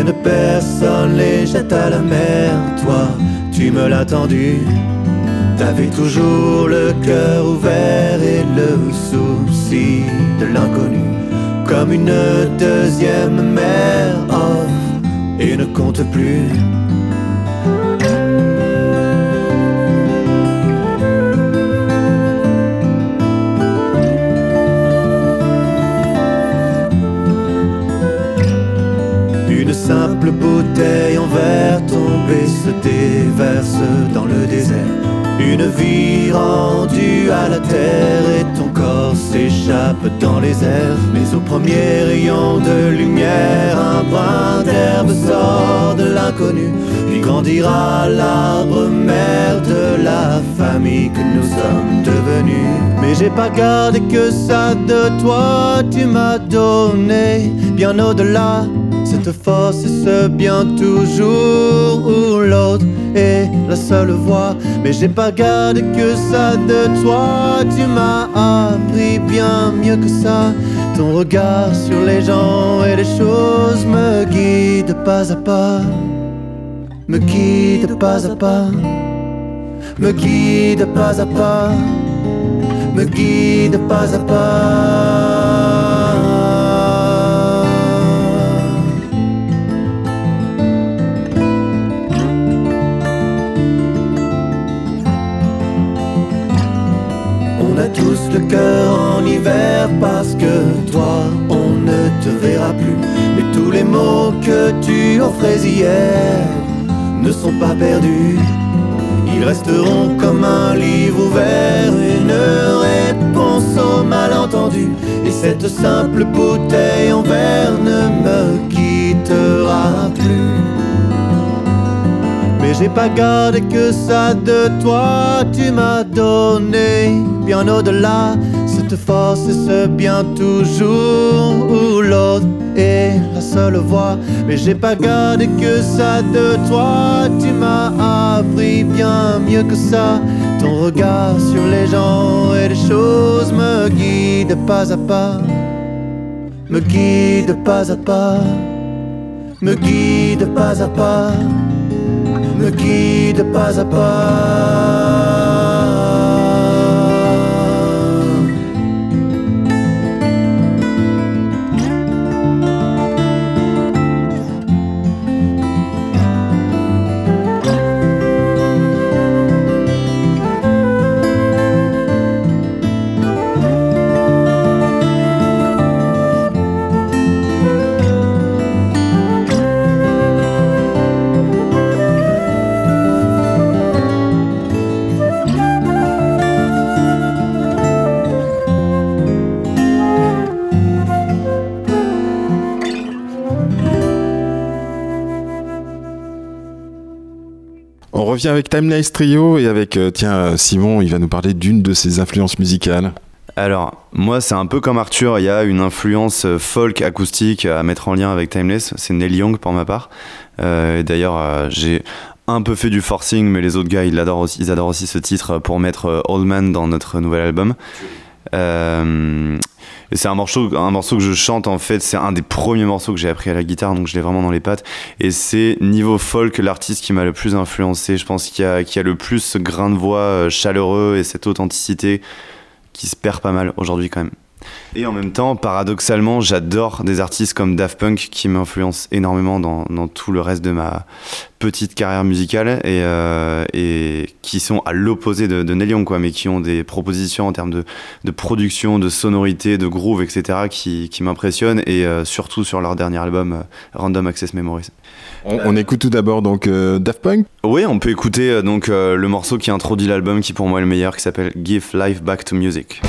Certaines personnes les jettent à la mer. Toi, tu me l'as tendu. T'avais toujours le cœur ouvert et le souci de l'inconnu. Comme une deuxième mère offre et ne compte plus. Se déverse dans le désert. Une vie rendue à la terre et ton corps s'échappe dans les airs. Mais au premier rayon de lumière, un brin d'herbe sort de l'inconnu. Puis grandira l'arbre mère de la famille que nous sommes devenus. Mais j'ai pas gardé que ça de toi, tu m'as donné bien au-delà. Cette force et ce bien toujours où l'autre est la seule voie. Mais j'ai pas gardé que ça de toi, tu m'as appris bien mieux que ça. Ton regard sur les gens et les choses me guide pas à pas, me guide pas à pas, me guide pas à pas, me guide pas à pas. Le cœur en hiver parce que toi on ne te verra plus. Mais tous les mots que tu offrais hier ne sont pas perdus. Ils resteront comme un livre ouvert, une réponse au malentendu. Et cette simple bouteille en verre ne me quittera plus. J'ai pas gardé que ça de toi, tu m'as donné bien au-delà cette force et ce bien toujours où l'autre est la seule voie. Mais j'ai pas gardé que ça de toi, tu m'as appris bien mieux que ça. Ton regard sur les gens et les choses me guide pas à pas, me guide pas à pas, me guide pas à pas guide pas à pas. Avec Timeless Trio et avec, euh, tiens, euh, Simon, il va nous parler d'une de ses influences musicales. Alors, moi, c'est un peu comme Arthur, il y a une influence euh, folk acoustique à mettre en lien avec Timeless. C'est Neil Young pour ma part. Euh, D'ailleurs, j'ai un peu fait du forcing, mais les autres gars, ils adorent aussi, ils adorent aussi ce titre pour mettre Old Man dans notre nouvel album. Euh, c'est un morceau, un morceau que je chante en fait, c'est un des premiers morceaux que j'ai appris à la guitare, donc je l'ai vraiment dans les pattes. Et c'est niveau folk l'artiste qui m'a le plus influencé. Je pense qu'il y a, qu'il y a le plus ce grain de voix euh, chaleureux et cette authenticité qui se perd pas mal aujourd'hui quand même. Et en même temps, paradoxalement, j'adore des artistes comme Daft Punk qui m'influencent énormément dans, dans tout le reste de ma petite carrière musicale et, euh, et qui sont à l'opposé de, de Neil Young, quoi, mais qui ont des propositions en termes de, de production, de sonorité, de groove, etc., qui, qui m'impressionnent et euh, surtout sur leur dernier album, euh, Random Access Memories. On, on écoute tout d'abord donc Daft Punk? Oui, on peut écouter donc le morceau qui introduit l'album, qui pour moi est le meilleur, qui s'appelle Give Life Back to Music.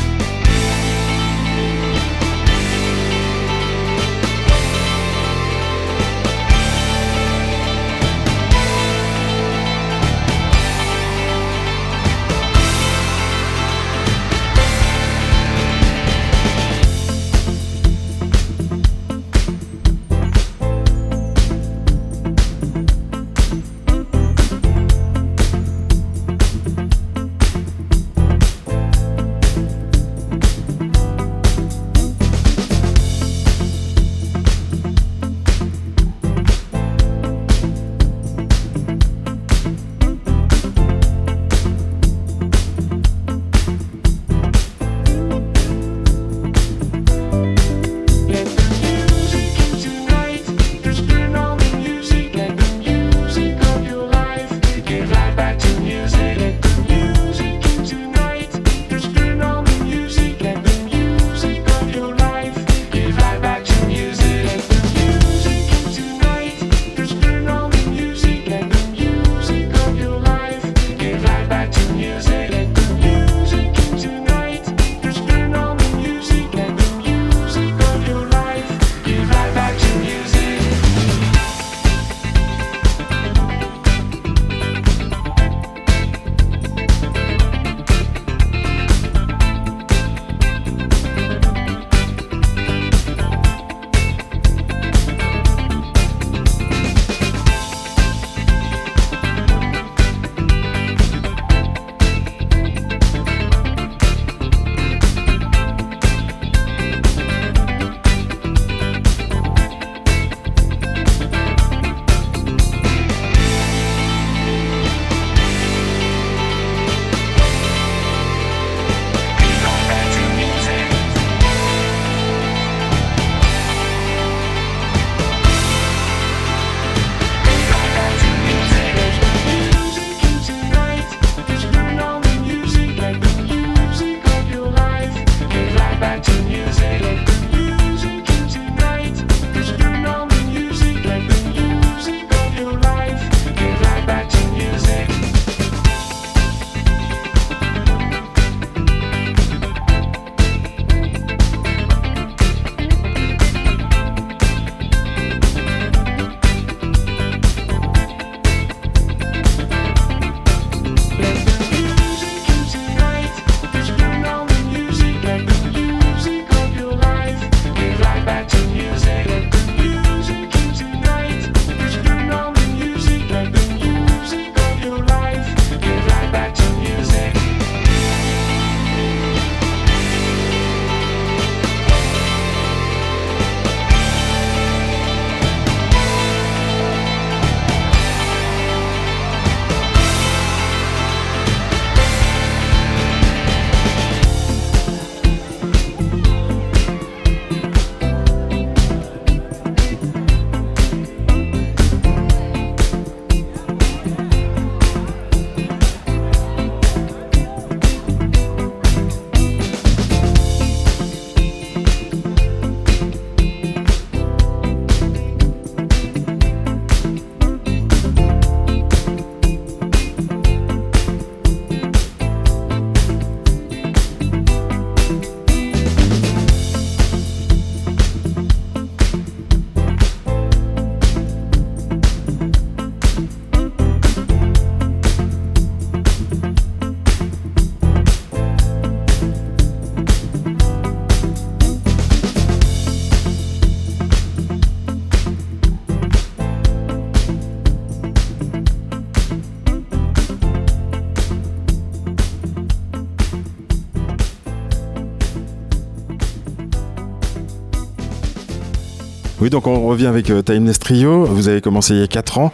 Oui, donc on revient avec euh, Timeless Trio. Vous avez commencé il y a 4 ans.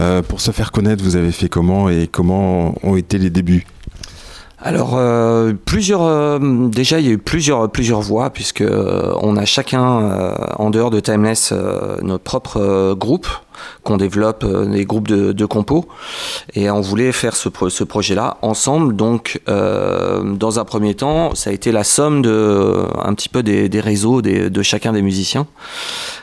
Euh, pour se faire connaître, vous avez fait comment et comment ont été les débuts? Alors, euh, plusieurs, déjà, il y a eu plusieurs, plusieurs voix, puisque on a chacun, en dehors de Timeless, notre propre groupe qu'on développe, euh, des groupes de, de compos. Et on voulait faire ce, pro- ce projet-là ensemble. Donc, euh, dans un premier temps, ça a été la somme de, un petit peu des, réseaux de chacun des musiciens.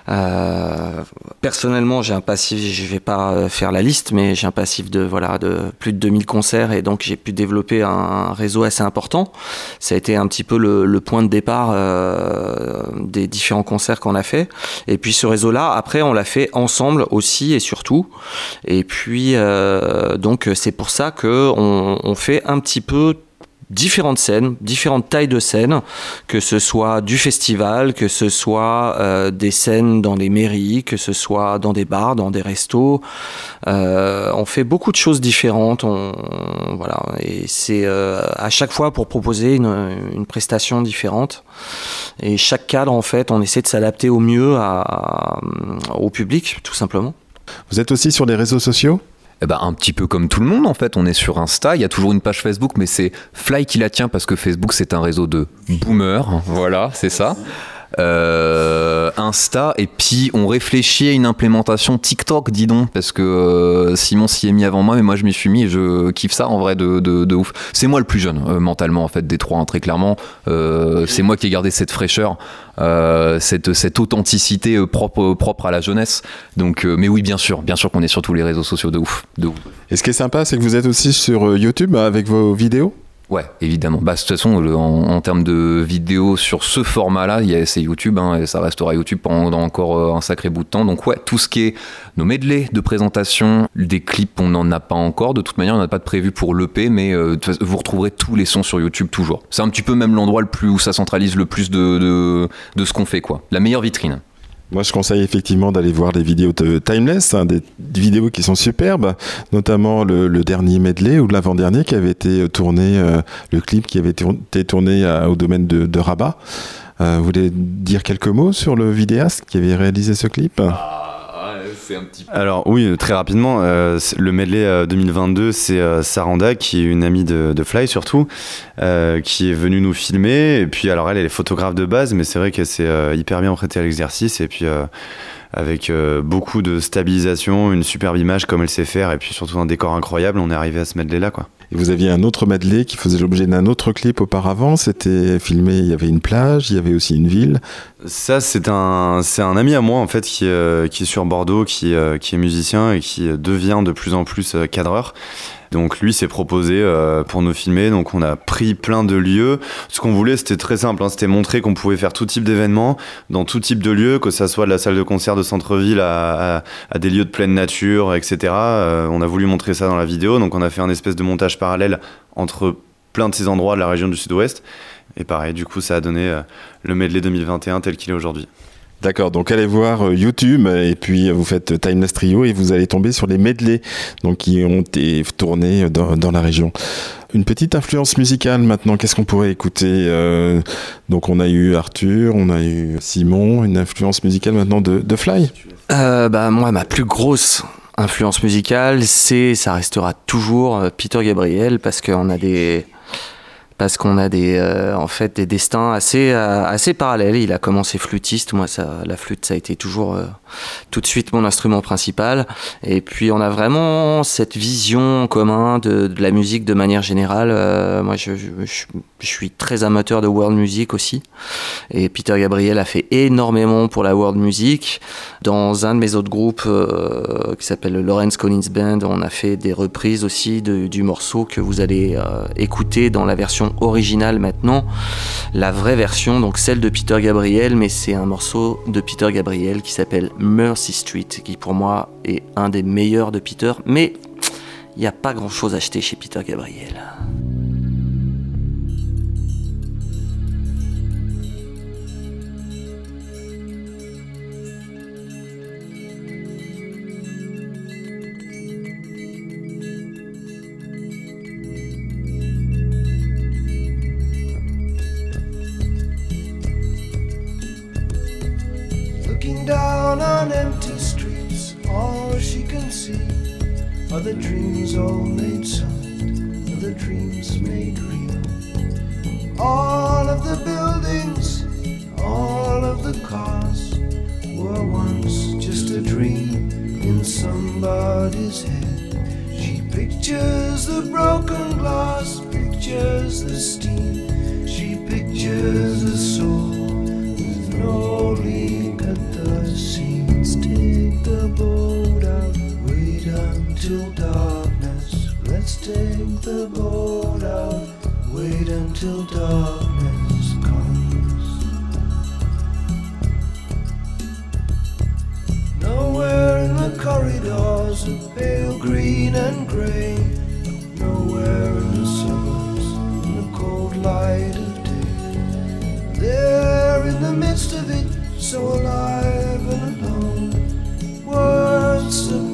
Euh, personnellement, j'ai un passif, je vais pas euh, faire la liste, mais j'ai un passif de voilà de plus de 2000 concerts et donc j'ai pu développer un réseau assez important. Ça a été un petit peu le, point de départ euh, des différents concerts qu'on a fait. Et puis ce réseau-là, après, on l'a fait ensemble aussi et surtout. Et puis euh, donc c'est pour ça que on, fait un petit peu différentes scènes, différentes tailles de scènes, que ce soit du festival, que ce soit euh, des scènes dans les mairies, que ce soit dans des bars, dans des restos. Euh, on fait beaucoup de choses différentes. Voilà, et c'est euh, à chaque fois pour proposer une, prestation différente. Et chaque cadre, en fait, on essaie de s'adapter au mieux au public, tout simplement. Vous êtes aussi sur les réseaux sociaux? Eh ben, un petit peu comme tout le monde en fait, on est sur Insta, il y a toujours une page Facebook, mais c'est Fly qui la tient parce que Facebook c'est un réseau de boomers, voilà, c'est ça. Euh, Insta et puis on réfléchit à une implémentation TikTok dis donc parce que euh, Simon s'y est mis avant moi mais moi je m'y suis mis et je kiffe ça en vrai de, ouf. C'est moi le plus jeune euh, mentalement en fait des trois hein, très clairement. C'est moi qui ai gardé cette fraîcheur cette, authenticité propre, à la jeunesse. Donc mais oui bien sûr bien sûr qu'on est sur tous les réseaux sociaux de ouf de ouf. Et ce qui est sympa, c'est que vous êtes aussi sur YouTube avec vos vidéos? Ouais, évidemment. Bah, de toute façon, en, termes de vidéos sur ce format-là, c'est YouTube, hein, et ça restera YouTube pendant encore euh, un sacré bout de temps. Donc ouais, tout ce qui est nos medley de présentation, des clips, on n'en a pas encore. De toute manière, on n'a pas de prévu pour l'EP, mais euh, vous retrouverez tous les sons sur YouTube toujours. C'est un petit peu même l'endroit le plus où ça centralise le plus de, de, de ce qu'on fait, quoi. La meilleure vitrine. Moi, je conseille effectivement d'aller voir les vidéos de Timeless, hein, des vidéos qui sont superbes, notamment le, dernier medley ou l'avant-dernier qui avait été euh, tourné, euh, le clip qui avait été tourné à- au domaine de, Rabat. Euh, vous voulez dire quelques mots sur le vidéaste qui avait réalisé ce clip? Alors oui, très rapidement, euh, le medley euh, 2022, c'est euh, Saranda, qui est une amie de, Fly surtout, euh, qui est venue nous filmer. Et puis alors elle, elle est photographe de base, mais c'est vrai qu'elle s'est euh, hyper bien prêtée à l'exercice. Et puis euh, avec euh, beaucoup de stabilisation, une superbe image comme elle sait faire, et puis surtout un décor incroyable, on est arrivé à ce medley-là. quoi. Et vous aviez un autre medley qui faisait l'objet d'un autre clip auparavant. C'était filmé, il y avait une plage, il y avait aussi une ville. Ça, c'est un, un ami à moi en fait qui, euh, qui est sur Bordeaux, qui, euh, qui est musicien et qui devient de plus en plus euh, cadreur. Donc lui s'est proposé euh, pour nous filmer, donc on a pris plein de lieux. Ce qu'on voulait, c'était très simple, hein, c'était montrer qu'on pouvait faire tout type d'événements dans tout type de lieux, que ça soit de la salle de concert de centre-ville à, à- des lieux de pleine nature, etc. Euh, on a voulu montrer ça dans la vidéo, donc on a fait un espèce de montage parallèle entre plein de ces endroits de la région du sud-ouest. Et pareil, du coup, ça a donné euh, le medley 2021 tel qu'il est aujourd'hui. D'accord, donc allez voir euh, YouTube et puis euh, vous faites Timeless Trio et vous allez tomber sur les medleys donc, qui ont été tournés dans, dans la région. Une petite influence musicale maintenant, qu'est-ce qu'on pourrait écouter euh, Donc on a eu Arthur, on a eu Simon, une influence musicale maintenant de, de Fly? Euh, bah, moi, ma plus grosse influence musicale, c'est, ça restera toujours euh, Peter Gabriel parce qu'on a des, parce qu'on a des, euh, en fait, des destins assez, euh, assez parallèles. Il a commencé flûtiste, moi, ça, la flûte, ça a été toujours euh, tout de suite mon instrument principal. Et puis, on a vraiment cette vision en commun de, la musique de manière générale. Moi, je, suis très amateur de world music aussi. Et Peter Gabriel a fait énormément pour la world music. Dans un de mes autres groupes qui s'appelle le Lawrence Collins Band, on a fait des reprises aussi du morceau que vous allez écouter dans la version originale maintenant. La vraie version, donc celle de Peter Gabriel, mais c'est un morceau de Peter Gabriel qui s'appelle Mercy Street, qui pour moi est un des meilleurs de Peter, mais il n'y a pas grand chose à acheter chez Peter Gabriel. On empty streets, all she can see are the dreams all made solid, are the dreams made real. All of the buildings, all of the cars were once just a dream in somebody's head. She pictures the broken glass, pictures the steam. She pictures a soul with no boat out, wait until darkness. Let's take the boat out, wait until darkness comes. Nowhere in the corridors of pale green and grey. Nowhere in the suburbs in the cold light of day. There in the midst of it, so alive and alone words to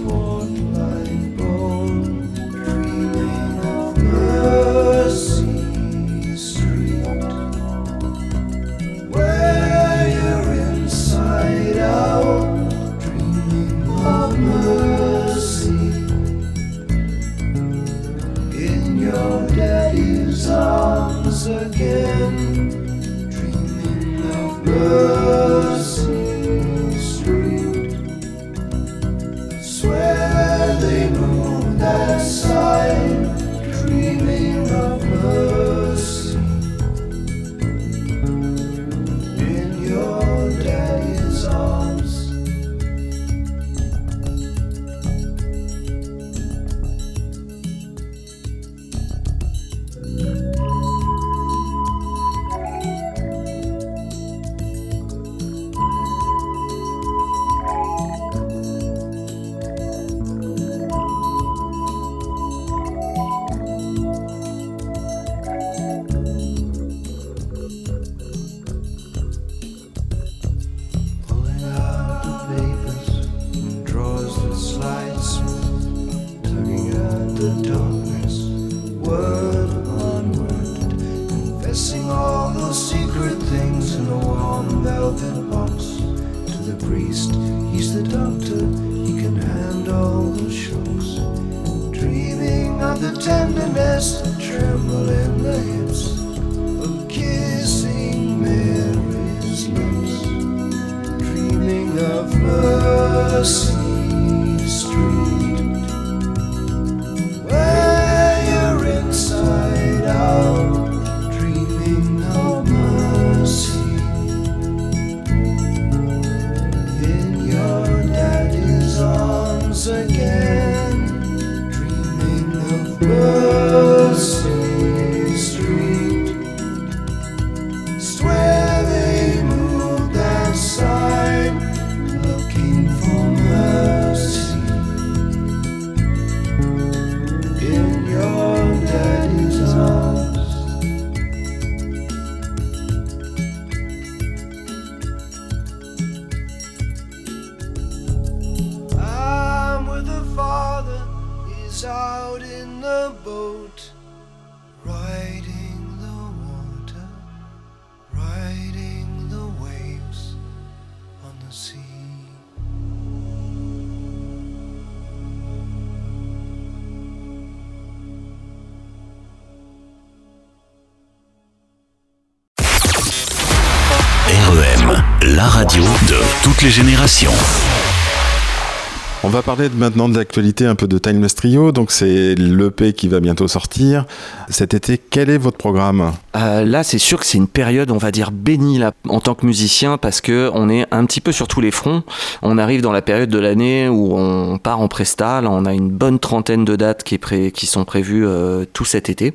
On va parler maintenant de l'actualité un peu de Timeless Trio. Donc c'est l'EP qui va bientôt sortir. Cet été, quel est votre programme? Euh, là, c'est sûr que c'est une période, on va dire, bénie là, en tant que musicien parce que on est un petit peu sur tous les fronts. On arrive dans la période de l'année où on part en presta. Là, on a une bonne trentaine de dates qui, sont prévues euh, tout cet été.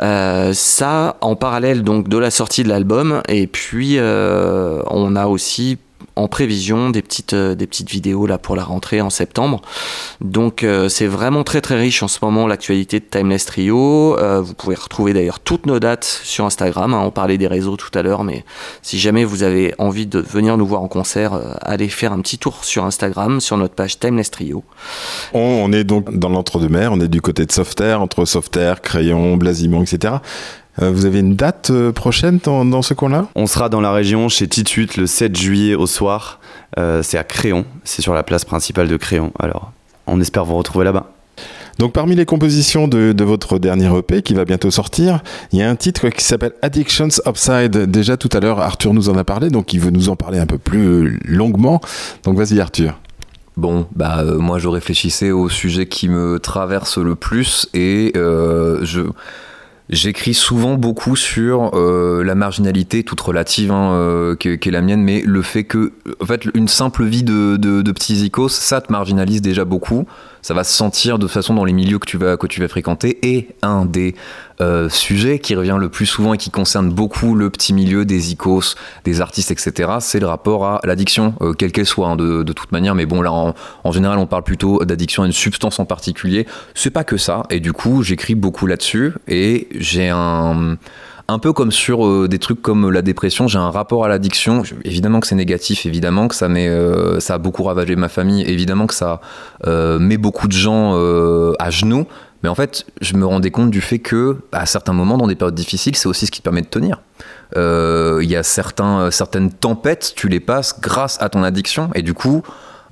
Euh, ça, en parallèle donc de la sortie de l'album, et puis on a aussi en prévision des petites, euh, des petites vidéos là pour la rentrée en septembre. Donc euh, c'est vraiment très très riche en ce moment l'actualité de Timeless Trio. Euh, vous pouvez retrouver d'ailleurs toutes nos dates sur Instagram. hein. On parlait des réseaux tout à l'heure, mais si jamais vous avez envie de venir nous voir en concert, allez faire un petit tour sur Instagram, sur notre page Timeless Trio. on, on est donc dans l'entre-deux-mer. On est du côté de Softair, entre Softair, Crayon, Blasimon, etc. Euh, vous avez une date euh, prochaine dans, dans ce coin-là? On sera dans la région chez Titut le 7 juillet au soir. Euh, c'est à Créon, c'est sur la place principale de Créon. Alors, on espère vous retrouver là-bas. Donc parmi les compositions de, de votre dernier EP qui va bientôt sortir, il y a un titre qui s'appelle Addictions Upside. Déjà tout à l'heure, Arthur nous en a parlé, donc il veut nous en parler un peu plus longuement. Donc vas-y Arthur. Bon, bah euh, moi je réfléchissais au sujet qui me traverse le plus et euh, je j'écris souvent beaucoup sur euh, la marginalité toute relative hein, euh, qui, est la mienne, mais le fait que en fait une simple vie de, de, de ça te marginalise déjà beaucoup. Ça va se sentir de façon dans les milieux que tu vas que tu vas fréquenter et un des euh, sujets qui revient le plus souvent et qui concerne beaucoup le petit milieu des icos, des artistes, etc., c'est le rapport à l'addiction, euh, quelle qu'elle soit, hein, de, de toute manière. Mais bon, là, en, en général, on parle plutôt d'addiction à une substance en particulier. C'est pas que ça. Et du coup, j'écris beaucoup là-dessus et j'ai un un peu comme sur euh, des trucs comme la dépression, j'ai un rapport à l'addiction. Évidemment que c'est négatif, évidemment que ça, met, euh, ça a beaucoup ravagé ma famille, évidemment que ça euh, met beaucoup de gens euh, à genoux. Mais en fait, je me rendais compte du fait que, à certains moments, dans des périodes difficiles, c'est aussi ce qui te permet de tenir. Euh, Il y a certains, certaines tempêtes, tu les passes grâce à ton addiction, et du coup,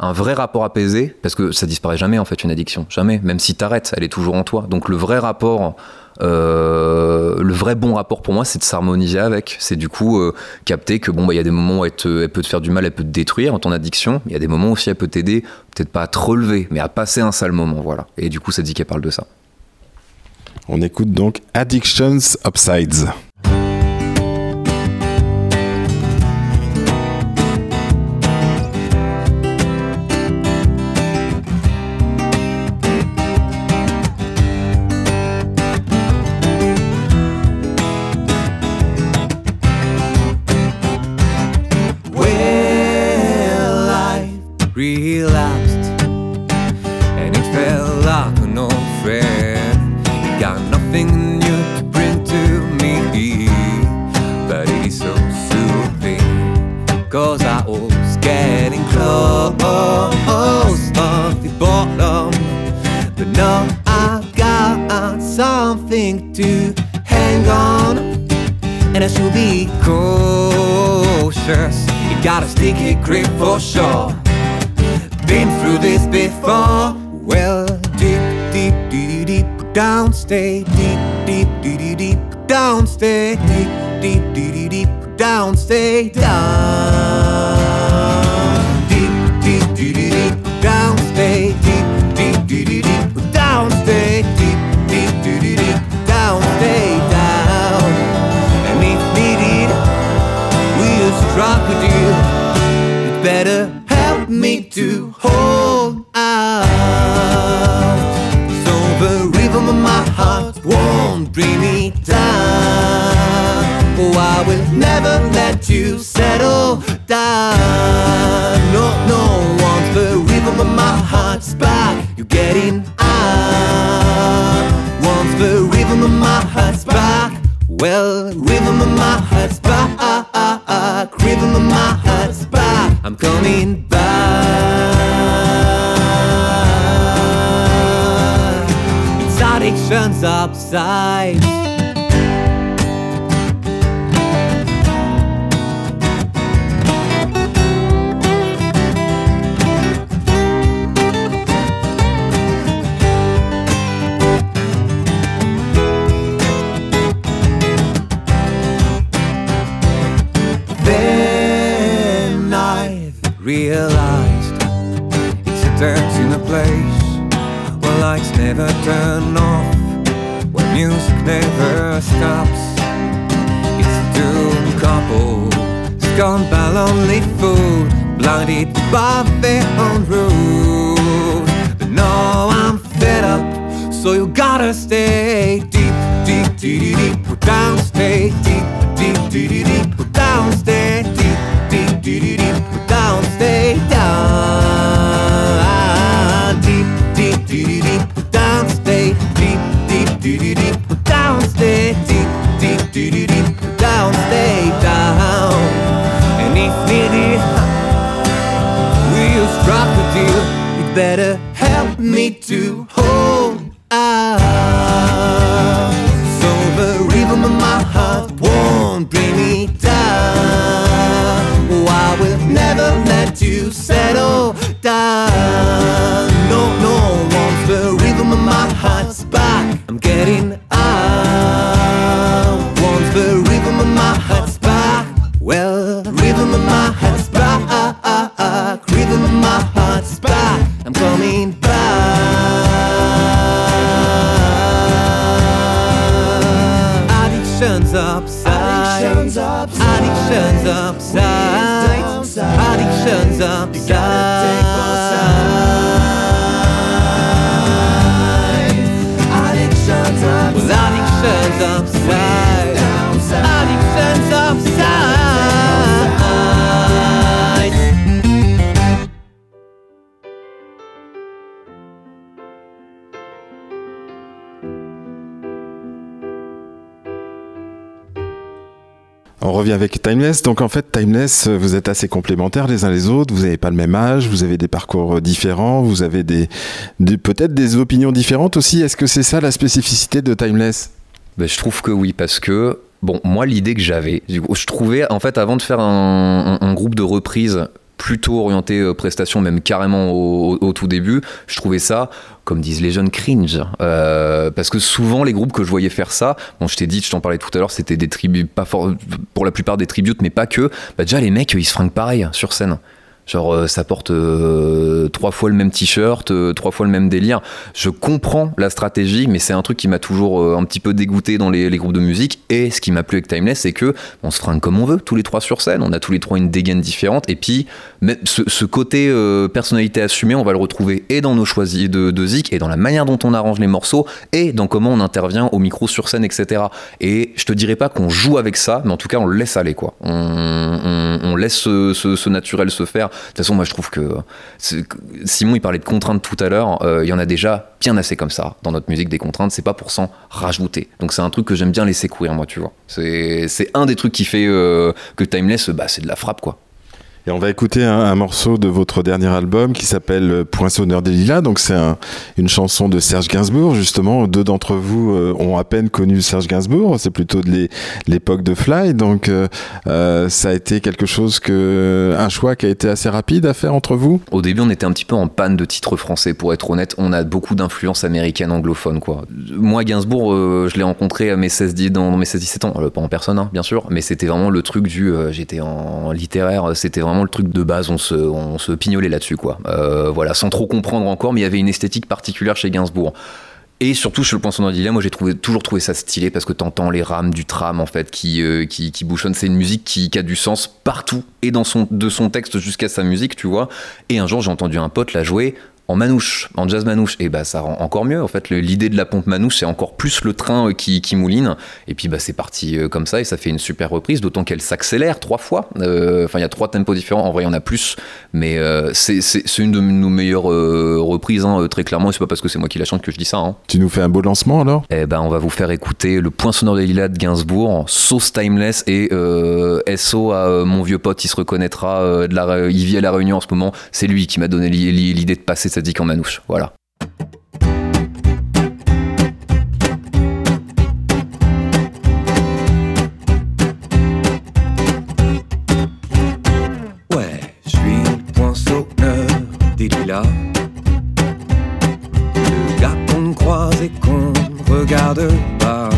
un vrai rapport apaisé, parce que ça disparaît jamais en fait une addiction, jamais. Même si t'arrêtes, elle est toujours en toi. Donc le vrai rapport, euh, le vrai bon rapport pour moi, c'est de s'harmoniser avec. C'est du coup euh, capter que bon, bah, il y a des moments où elle, peut te faire du mal, elle peut te détruire ton addiction. Il y a des moments aussi elle peut t'aider, peut-être pas à te relever, mais à passer un sale moment, voilà. Et du coup, ça dit qu'elle parle de ça. On écoute donc Addictions Upsides. To hang on and I should be cautious. You gotta stick it grip for sure. Been through this before. Well, deep, deep, deep, deep, down, stay deep, deep, deep, deep, down, stay deep, deep, deep, deep, down, stay down. To hold out. So the rhythm of my heart won't bring me down. Oh, I will never let you settle down. No, no, once the rhythm of my heart's back, you're getting out. Once the rhythm of my heart's back, well, rhythm of my heart's back, rhythm of my heart's back. I'm coming back. It's addictions upside. Lonely food, blinded by their own rules. But now I'm fed up, so you gotta stay deep, deep, deep, deep strike a deal. You better avec Timeless. Donc en fait, Timeless, euh, vous êtes assez complémentaires les uns les autres. Vous n'avez pas le même âge, vous avez des parcours euh, différents, vous avez peut-être des opinions différentes aussi. Est-ce que c'est ça la spécificité de Timeless? Ben, je trouve que oui, parce que, bon, moi, l'idée que j'avais, je trouvais, en fait, avant de faire un, un- groupe de reprise plutôt orienté euh, prestation, même carrément au, tout début, je trouvais ça, comme disent les jeunes, cringe. Euh, parce que souvent, les groupes que je voyais faire ça, bon, je t'ai dit, je t'en parlais tout à l'heure, c'était des tribus, pas for- pour la plupart des tributes, mais pas que. Bah, déjà, les mecs, ils se fringuent pareil sur scène. Genre, euh, ça porte euh, trois fois le même t-shirt, euh, trois fois le même délire. Je comprends la stratégie, mais c'est un truc qui m'a toujours un petit peu dégoûté dans les, groupes de musique. Et ce qui m'a plu avec Timeless, c'est que on se fringue comme on veut, tous les trois sur scène. On a tous les trois une dégaine différente. Et puis, ce, côté personnalité assumée, on va le retrouver et dans nos choisis de, de zik, et dans la manière dont on arrange les morceaux, et dans comment on intervient au micro sur scène, etc. Et je te dirais pas qu'on joue avec ça, mais en tout cas, on le laisse aller, quoi. On, laisse ce naturel se faire. De toute façon, moi, je trouve que Simon, il parlait de contraintes tout à l'heure. Euh, Il y en a déjà bien assez comme ça dans notre musique des contraintes. C'est pas pour s'en rajouter. Donc, c'est un truc que j'aime bien laisser courir, moi, tu vois. C'est c'est un des trucs qui fait euh, que Timeless, bah, c'est de la frappe, quoi. Et on va écouter un, morceau de votre dernier album qui s'appelle euh, Poinçonneur des Lilas. Donc c'est un- une chanson de Serge Gainsbourg, justement. Deux d'entre vous euh, ont à peine connu Serge Gainsbourg. C'est plutôt de l'é- l'époque de Fly. Donc euh, ça a été quelque chose que, un choix qui a été assez rapide à faire entre vous? Au début, on était un petit peu en panne de titres français, pour être honnête. On a beaucoup d'influence américaine anglophone, quoi. Moi, Gainsbourg, je l'ai rencontré à mes 16, dans mes 16-17 ans. Pas en personne, hein, bien sûr, mais c'était vraiment le truc du. J'étais en littéraire, c'était vraiment le truc de base. On se, on se pignolait là-dessus, quoi. Euh, voilà, sans trop comprendre encore, mais il y avait une esthétique particulière chez Gainsbourg. Et surtout, chez le Poinçon d'Ardilla, moi j'ai toujours trouvé ça stylé parce que t'entends les rames du tram en fait qui, euh, qui, qui bouchonnent. C'est une musique qui, qui a du sens partout et dans son, de son texte jusqu'à sa musique, tu vois. Et un jour, j'ai entendu un pote la jouer en manouche, en jazz manouche. Et bah ça rend encore mieux en fait. L'idée de la pompe manouche, c'est encore plus le train euh, qui, qui mouline. Et puis bah c'est parti euh, comme ça et ça fait une super reprise, d'autant qu'elle s'accélère trois fois. Euh, Enfin, il y a trois tempos différents. En vrai, il y en a plus, mais euh, c'est une de nos meilleures euh, reprises, hein, très clairement. Et c'est pas parce que c'est moi qui la chante que je dis ça. Hein. Tu nous fais un beau lancement alors? Eh ben, on va vous faire écouter le point sonore des lilas de Gainsbourg, sauce timeless et SO à mon vieux pote, il se reconnaîtra. de la, il vit à la Réunion en ce moment. C'est lui qui m'a donné li- li- l'idée de passer cette zik en manouche. Voilà. Ouais, je suis le poinçonneur des lilas. Le gars qu'on croise et qu'on regarde pas.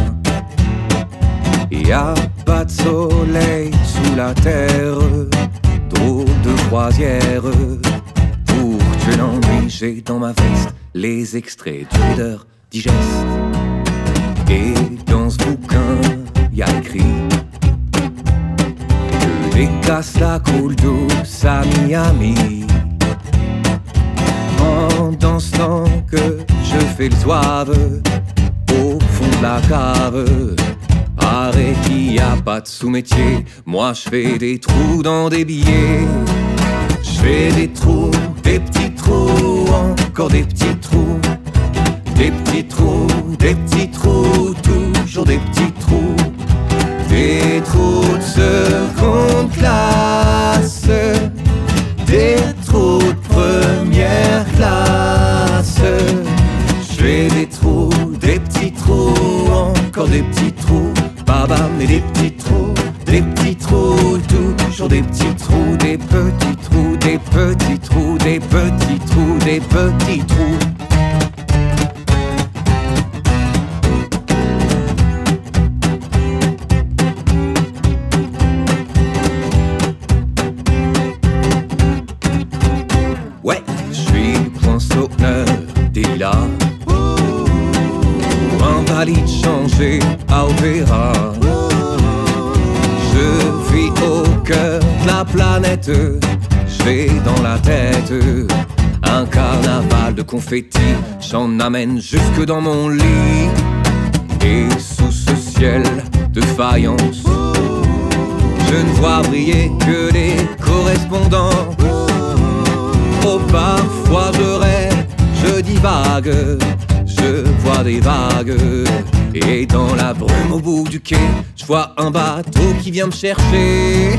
Y a pas de soleil sous la terre. Drôle de croisière. Pour tuer l'ennui, j'ai dans ma veste les extraits du Reader Digest. Et dans ce bouquin, y a écrit que des casses la coule douce à Miami. Ce temps que je fais le soave au fond de la cave. Qu'il y a pas de sous-métier. Moi je fais des trous dans des billets. Je fais des trous, des petits trous, encore des petits trous. Des petits trous, des petits trous, toujours des petits trous. Des trous de seconde classe, des trous de première classe. Je fais des trous, des petits trous, encore des petits trous. Baba, mais des petits trous, des petits trous, des petits trous. J'en amène jusque dans mon lit. Et sous ce ciel de faïence, je ne vois briller que les correspondants. Oh, parfois je rêve, je divague, je vois des vagues Et dans la brume au bout du quai, je vois un bateau qui vient me chercher.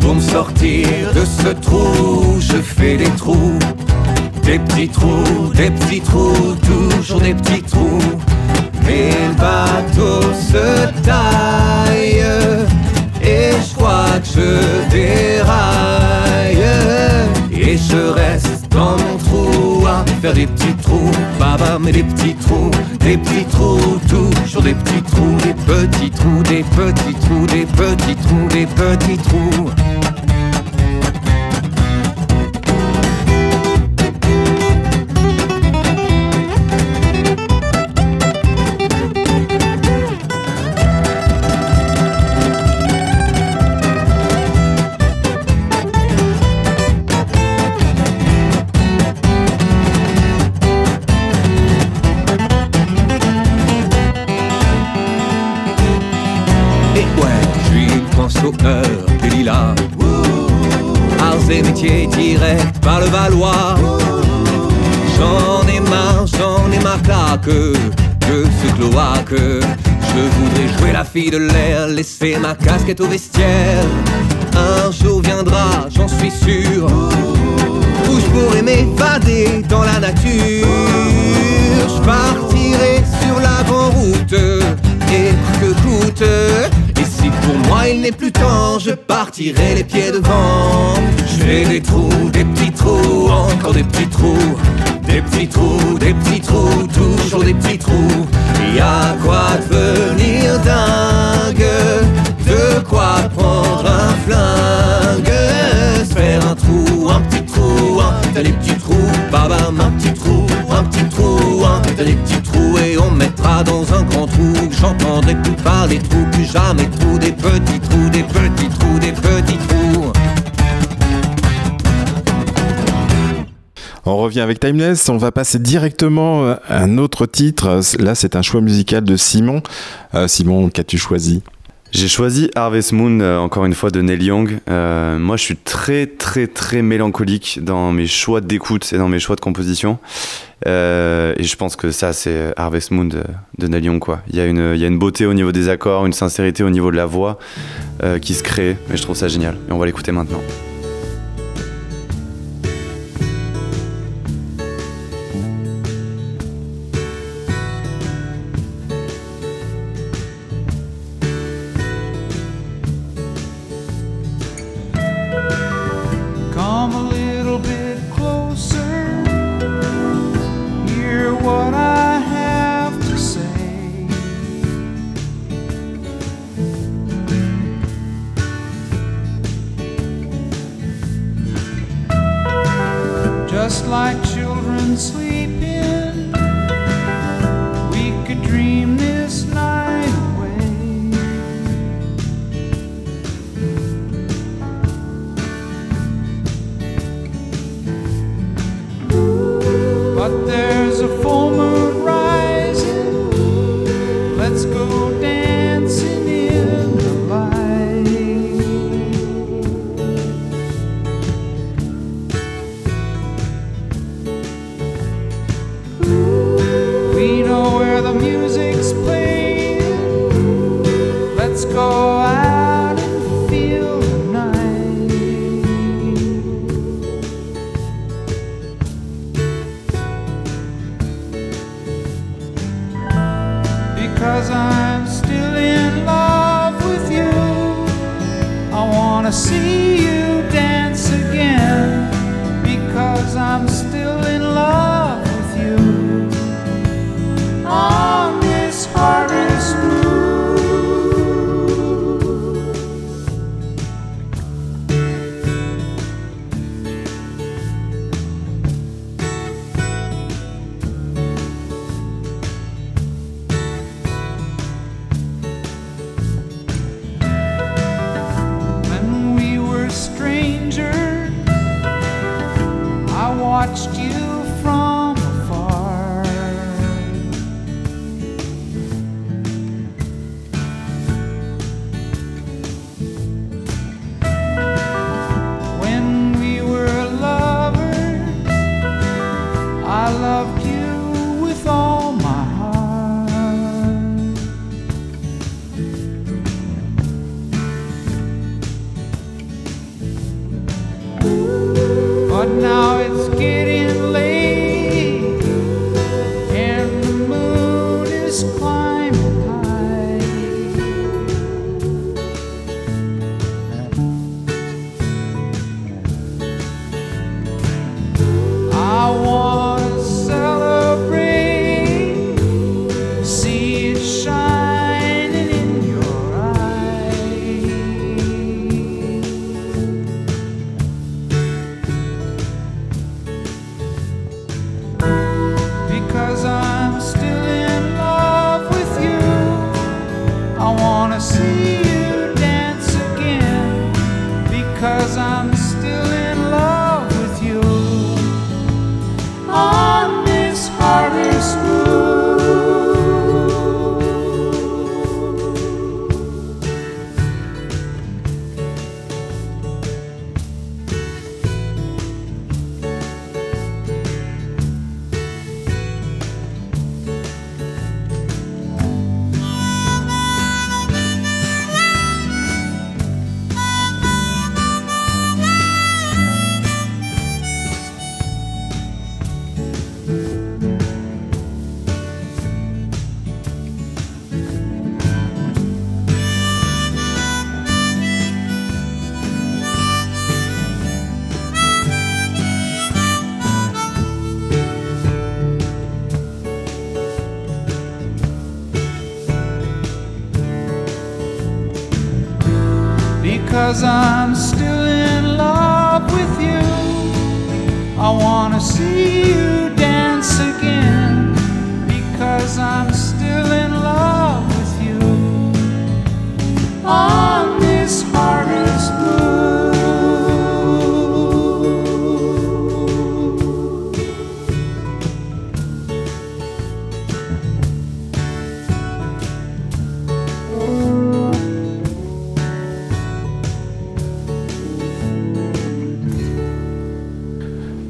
Pour me sortir de ce trou, je fais des trous. Des petits trous, des petits trous, toujours des petits trous. Mais le bateau se taille et je crois que je déraille et je reste dans mon trou à faire des petits trous, baba mais des petits trous, des petits trous, toujours des petits trous, des petits trous, des petits trous, des petits trous, des petits trous. Sauveur des lilas. Arts et métiers direct par le Valois. J'en ai marre, j'en ai marre là que, que ce cloaque. Je voudrais jouer la fille de l'air, laisser ma casquette au vestiaire. Un jour viendra, j'en suis sûr, où je pourrai m'évader dans la nature. Je partirai sur la grande route, et que coûte. Il n'est plus temps, je partirai les pieds devant. Je fais des trous, des petits trous, encore des petits trous. Des petits trous, des petits trous, toujours des petits trous. Y a quoi devenir dingue, de quoi prendre un flingue, faire un trou, un petit trou, un t'as des petits trous, babam, un petit trou, un petit trou, un t'as des petits trous et on me mettra dans un grand trou. J'entendrai plus parler trous, plus jamais trous, des petits trous, des petits trous, des petits trous. On revient avec Timeless, on va passer directement euh, à un autre titre. Là, c'est un choix musical de Simon. Euh, Simon, qu'as-tu choisi? J'ai choisi Harvest Moon, euh, encore une fois, de Neil Young. Euh, moi, je suis très, très, très mélancolique dans mes choix d'écoute et dans mes choix de composition. Euh, et je pense que ça, c'est Harvest Moon de, de Neil Young. Il y, a une, y a une beauté au niveau des accords, une sincérité au niveau de la voix qui se crée. Et je trouve ça génial. Et on va l'écouter maintenant.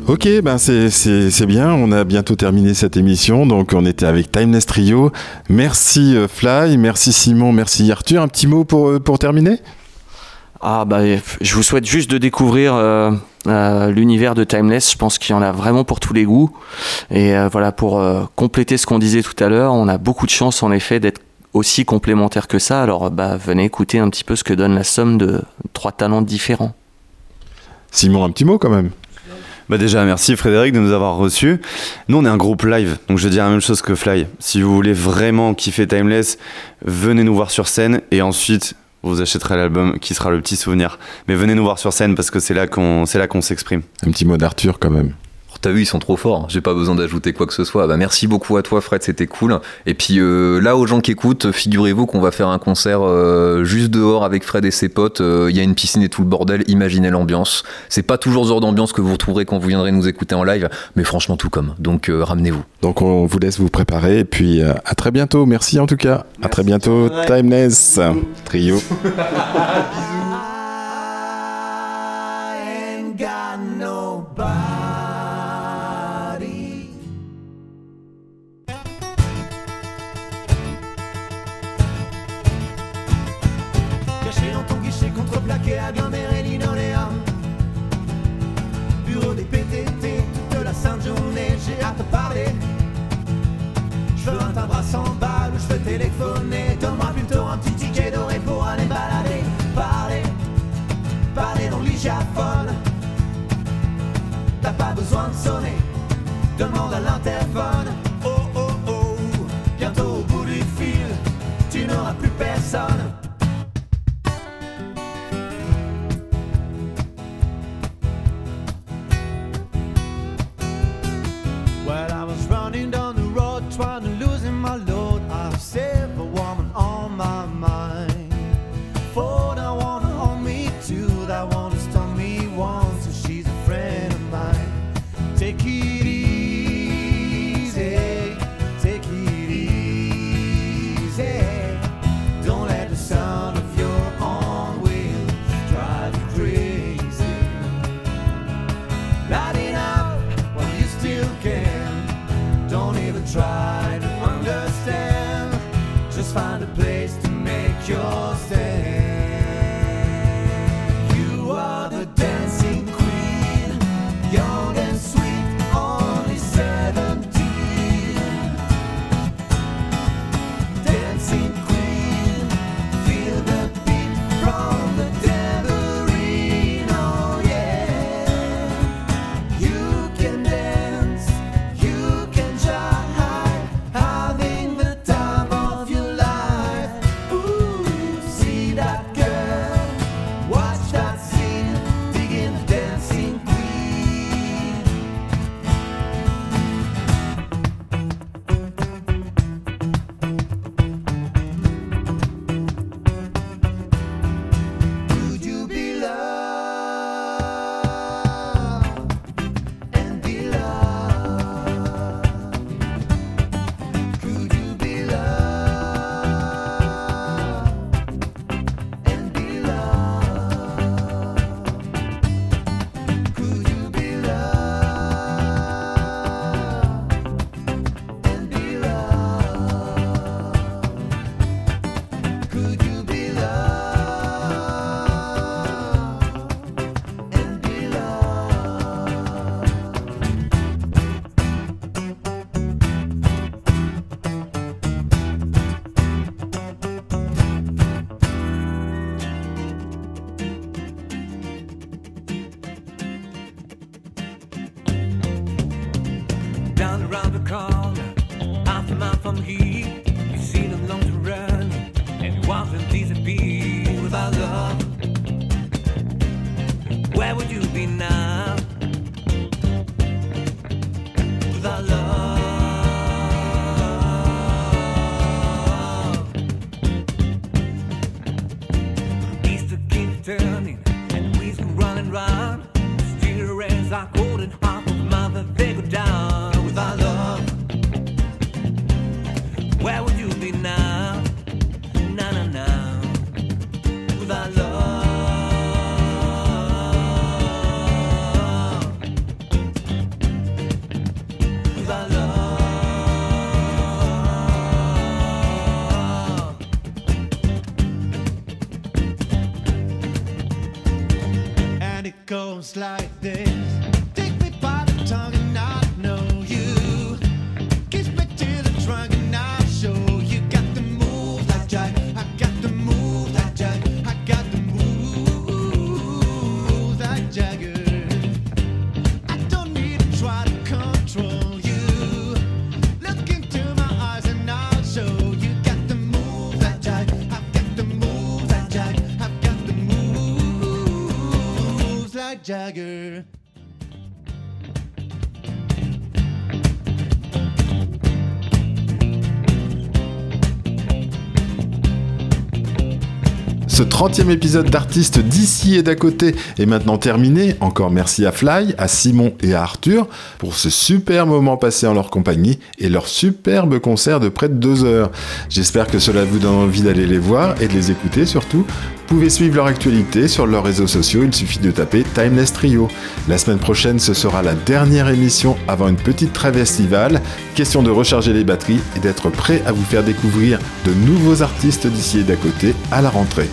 Ok, ben c'est- bien, on a bientôt terminé cette émission, donc on était avec Timeless Trio. Merci euh, Fly, merci Simon, merci Arthur. Un petit mot pour, euh, pour terminer? Ah bah, je vous souhaite juste de découvrir euh, euh, l'univers de Timeless. Je pense qu'il y en a vraiment pour tous les goûts. Et euh, voilà, pour compléter ce qu'on disait tout à l'heure, on a beaucoup de chance en effet d'être aussi complémentaires que ça. Alors bah, venez écouter un petit peu ce que donne la somme de trois talents différents. Simon, un petit mot quand même. Bah déjà, merci Frédéric de nous avoir reçus. Nous, on est un groupe live, donc je veux dire la même chose que Fly. Si vous voulez vraiment kiffer Timeless, venez nous voir sur scène et ensuite vous achèterez l'album qui sera le petit souvenir. Mais venez nous voir sur scène parce que c'est là qu'on c'est là qu'on s'exprime. Un petit mot d'Arthur quand même. T'as vu, ils sont trop forts. J'ai pas besoin d'ajouter quoi que ce soit. Bah, merci beaucoup à toi, Fred, c'était cool. Et puis euh, là, aux gens qui écoutent, figurez-vous qu'on va faire un concert euh, juste dehors avec Fred et ses potes. Euh, Il y a une piscine et tout le bordel. Imaginez l'ambiance. C'est pas toujours ce genre d'ambiance que vous retrouverez quand vous viendrez nous écouter en live, mais franchement tout comme. Donc euh, ramenez-vous. Donc on vous laisse vous préparer et puis euh, à très bientôt. Merci en tout cas. à très bientôt. Timeless Trio. I Bureau des PTT, toute la sainte journée, j'ai hâte de parler. Je veux un timbre à 100 balles ou je veux téléphoner. Donne-moi plutôt un petit ticket doré pour aller balader. Parler, parler dans l'hygiaphone. T'as pas besoin de sonner, demande à l'interphone. Oh oh oh, bientôt au bout du fil, tu n'auras plus personne. The road trying to loosen my load. Ce 30e épisode d'artistes d'ici et d'à côté est maintenant terminé. Encore merci à Fly, à Simon et à Arthur pour ce super moment passé en leur compagnie et leur superbe concert de près de deux heures. J'espère que cela vous donne envie d'aller les voir et de les écouter surtout. Vous pouvez suivre leur actualité sur leurs réseaux sociaux, il suffit de taper Timeless Trio. La semaine prochaine, ce sera la dernière émission avant une petite trêve estivale. Question de recharger les batteries et d'être prêt à vous faire découvrir de nouveaux artistes d'ici et d'à côté à la rentrée.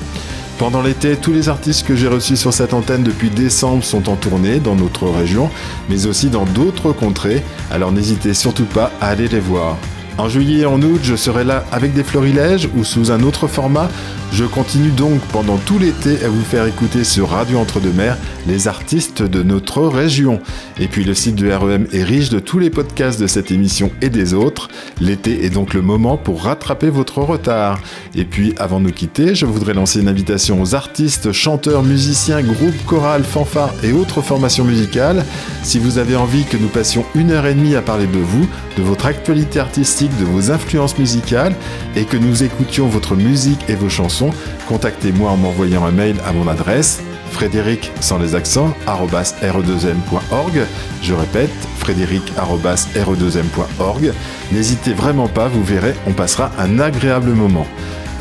Pendant l'été, tous les artistes que j'ai reçus sur cette antenne depuis décembre sont en tournée dans notre région, mais aussi dans d'autres contrées, alors n'hésitez surtout pas à aller les voir. En juillet et en août, je serai là avec des florilèges ou sous un autre format. Je continue donc pendant tout l'été à vous faire écouter sur Radio Entre-deux-Mers les artistes de notre région. Et puis le site de REM est riche de tous les podcasts de cette émission et des autres. L'été est donc le moment pour rattraper votre retard. Et puis avant de nous quitter, je voudrais lancer une invitation aux artistes, chanteurs, musiciens, groupes, chorales, fanfares et autres formations musicales. Si vous avez envie que nous passions une heure et demie à parler de vous, de votre actualité artistique, de vos influences musicales et que nous écoutions votre musique et vos chansons, contactez-moi en m'envoyant un mail à mon adresse frédéric sans les accents arobase re2m.org je répète frédéric arobase re2m.org n'hésitez vraiment pas vous verrez on passera un agréable moment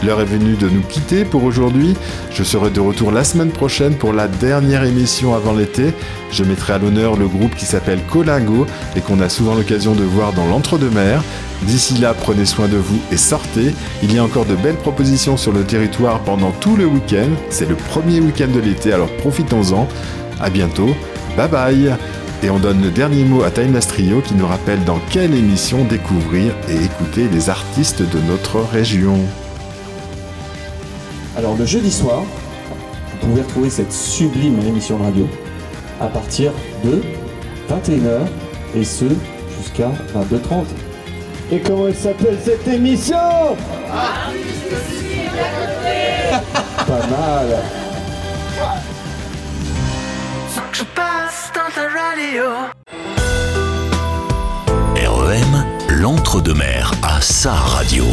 L'heure est venue de nous quitter pour aujourd'hui. Je serai de retour la semaine prochaine pour la dernière émission avant l'été. Je mettrai à l'honneur le groupe qui s'appelle Colingo et qu'on a souvent l'occasion de voir dans l'entre-deux-mers. D'ici là, prenez soin de vous et sortez. Il y a encore de belles propositions sur le territoire pendant tout le week-end. C'est le premier week-end de l'été, alors profitons-en. À bientôt. Bye bye. Et on donne le dernier mot à Timeless Trio qui nous rappelle dans quelle émission découvrir et écouter les artistes de notre région. Alors le jeudi soir, vous pouvez retrouver cette sublime émission de radio à partir de 21h et ce jusqu'à 22h30. Et comment elle s'appelle cette émission Pas mal. Que je passe dans ta radio. REM, l'entre-deux-mers à sa radio.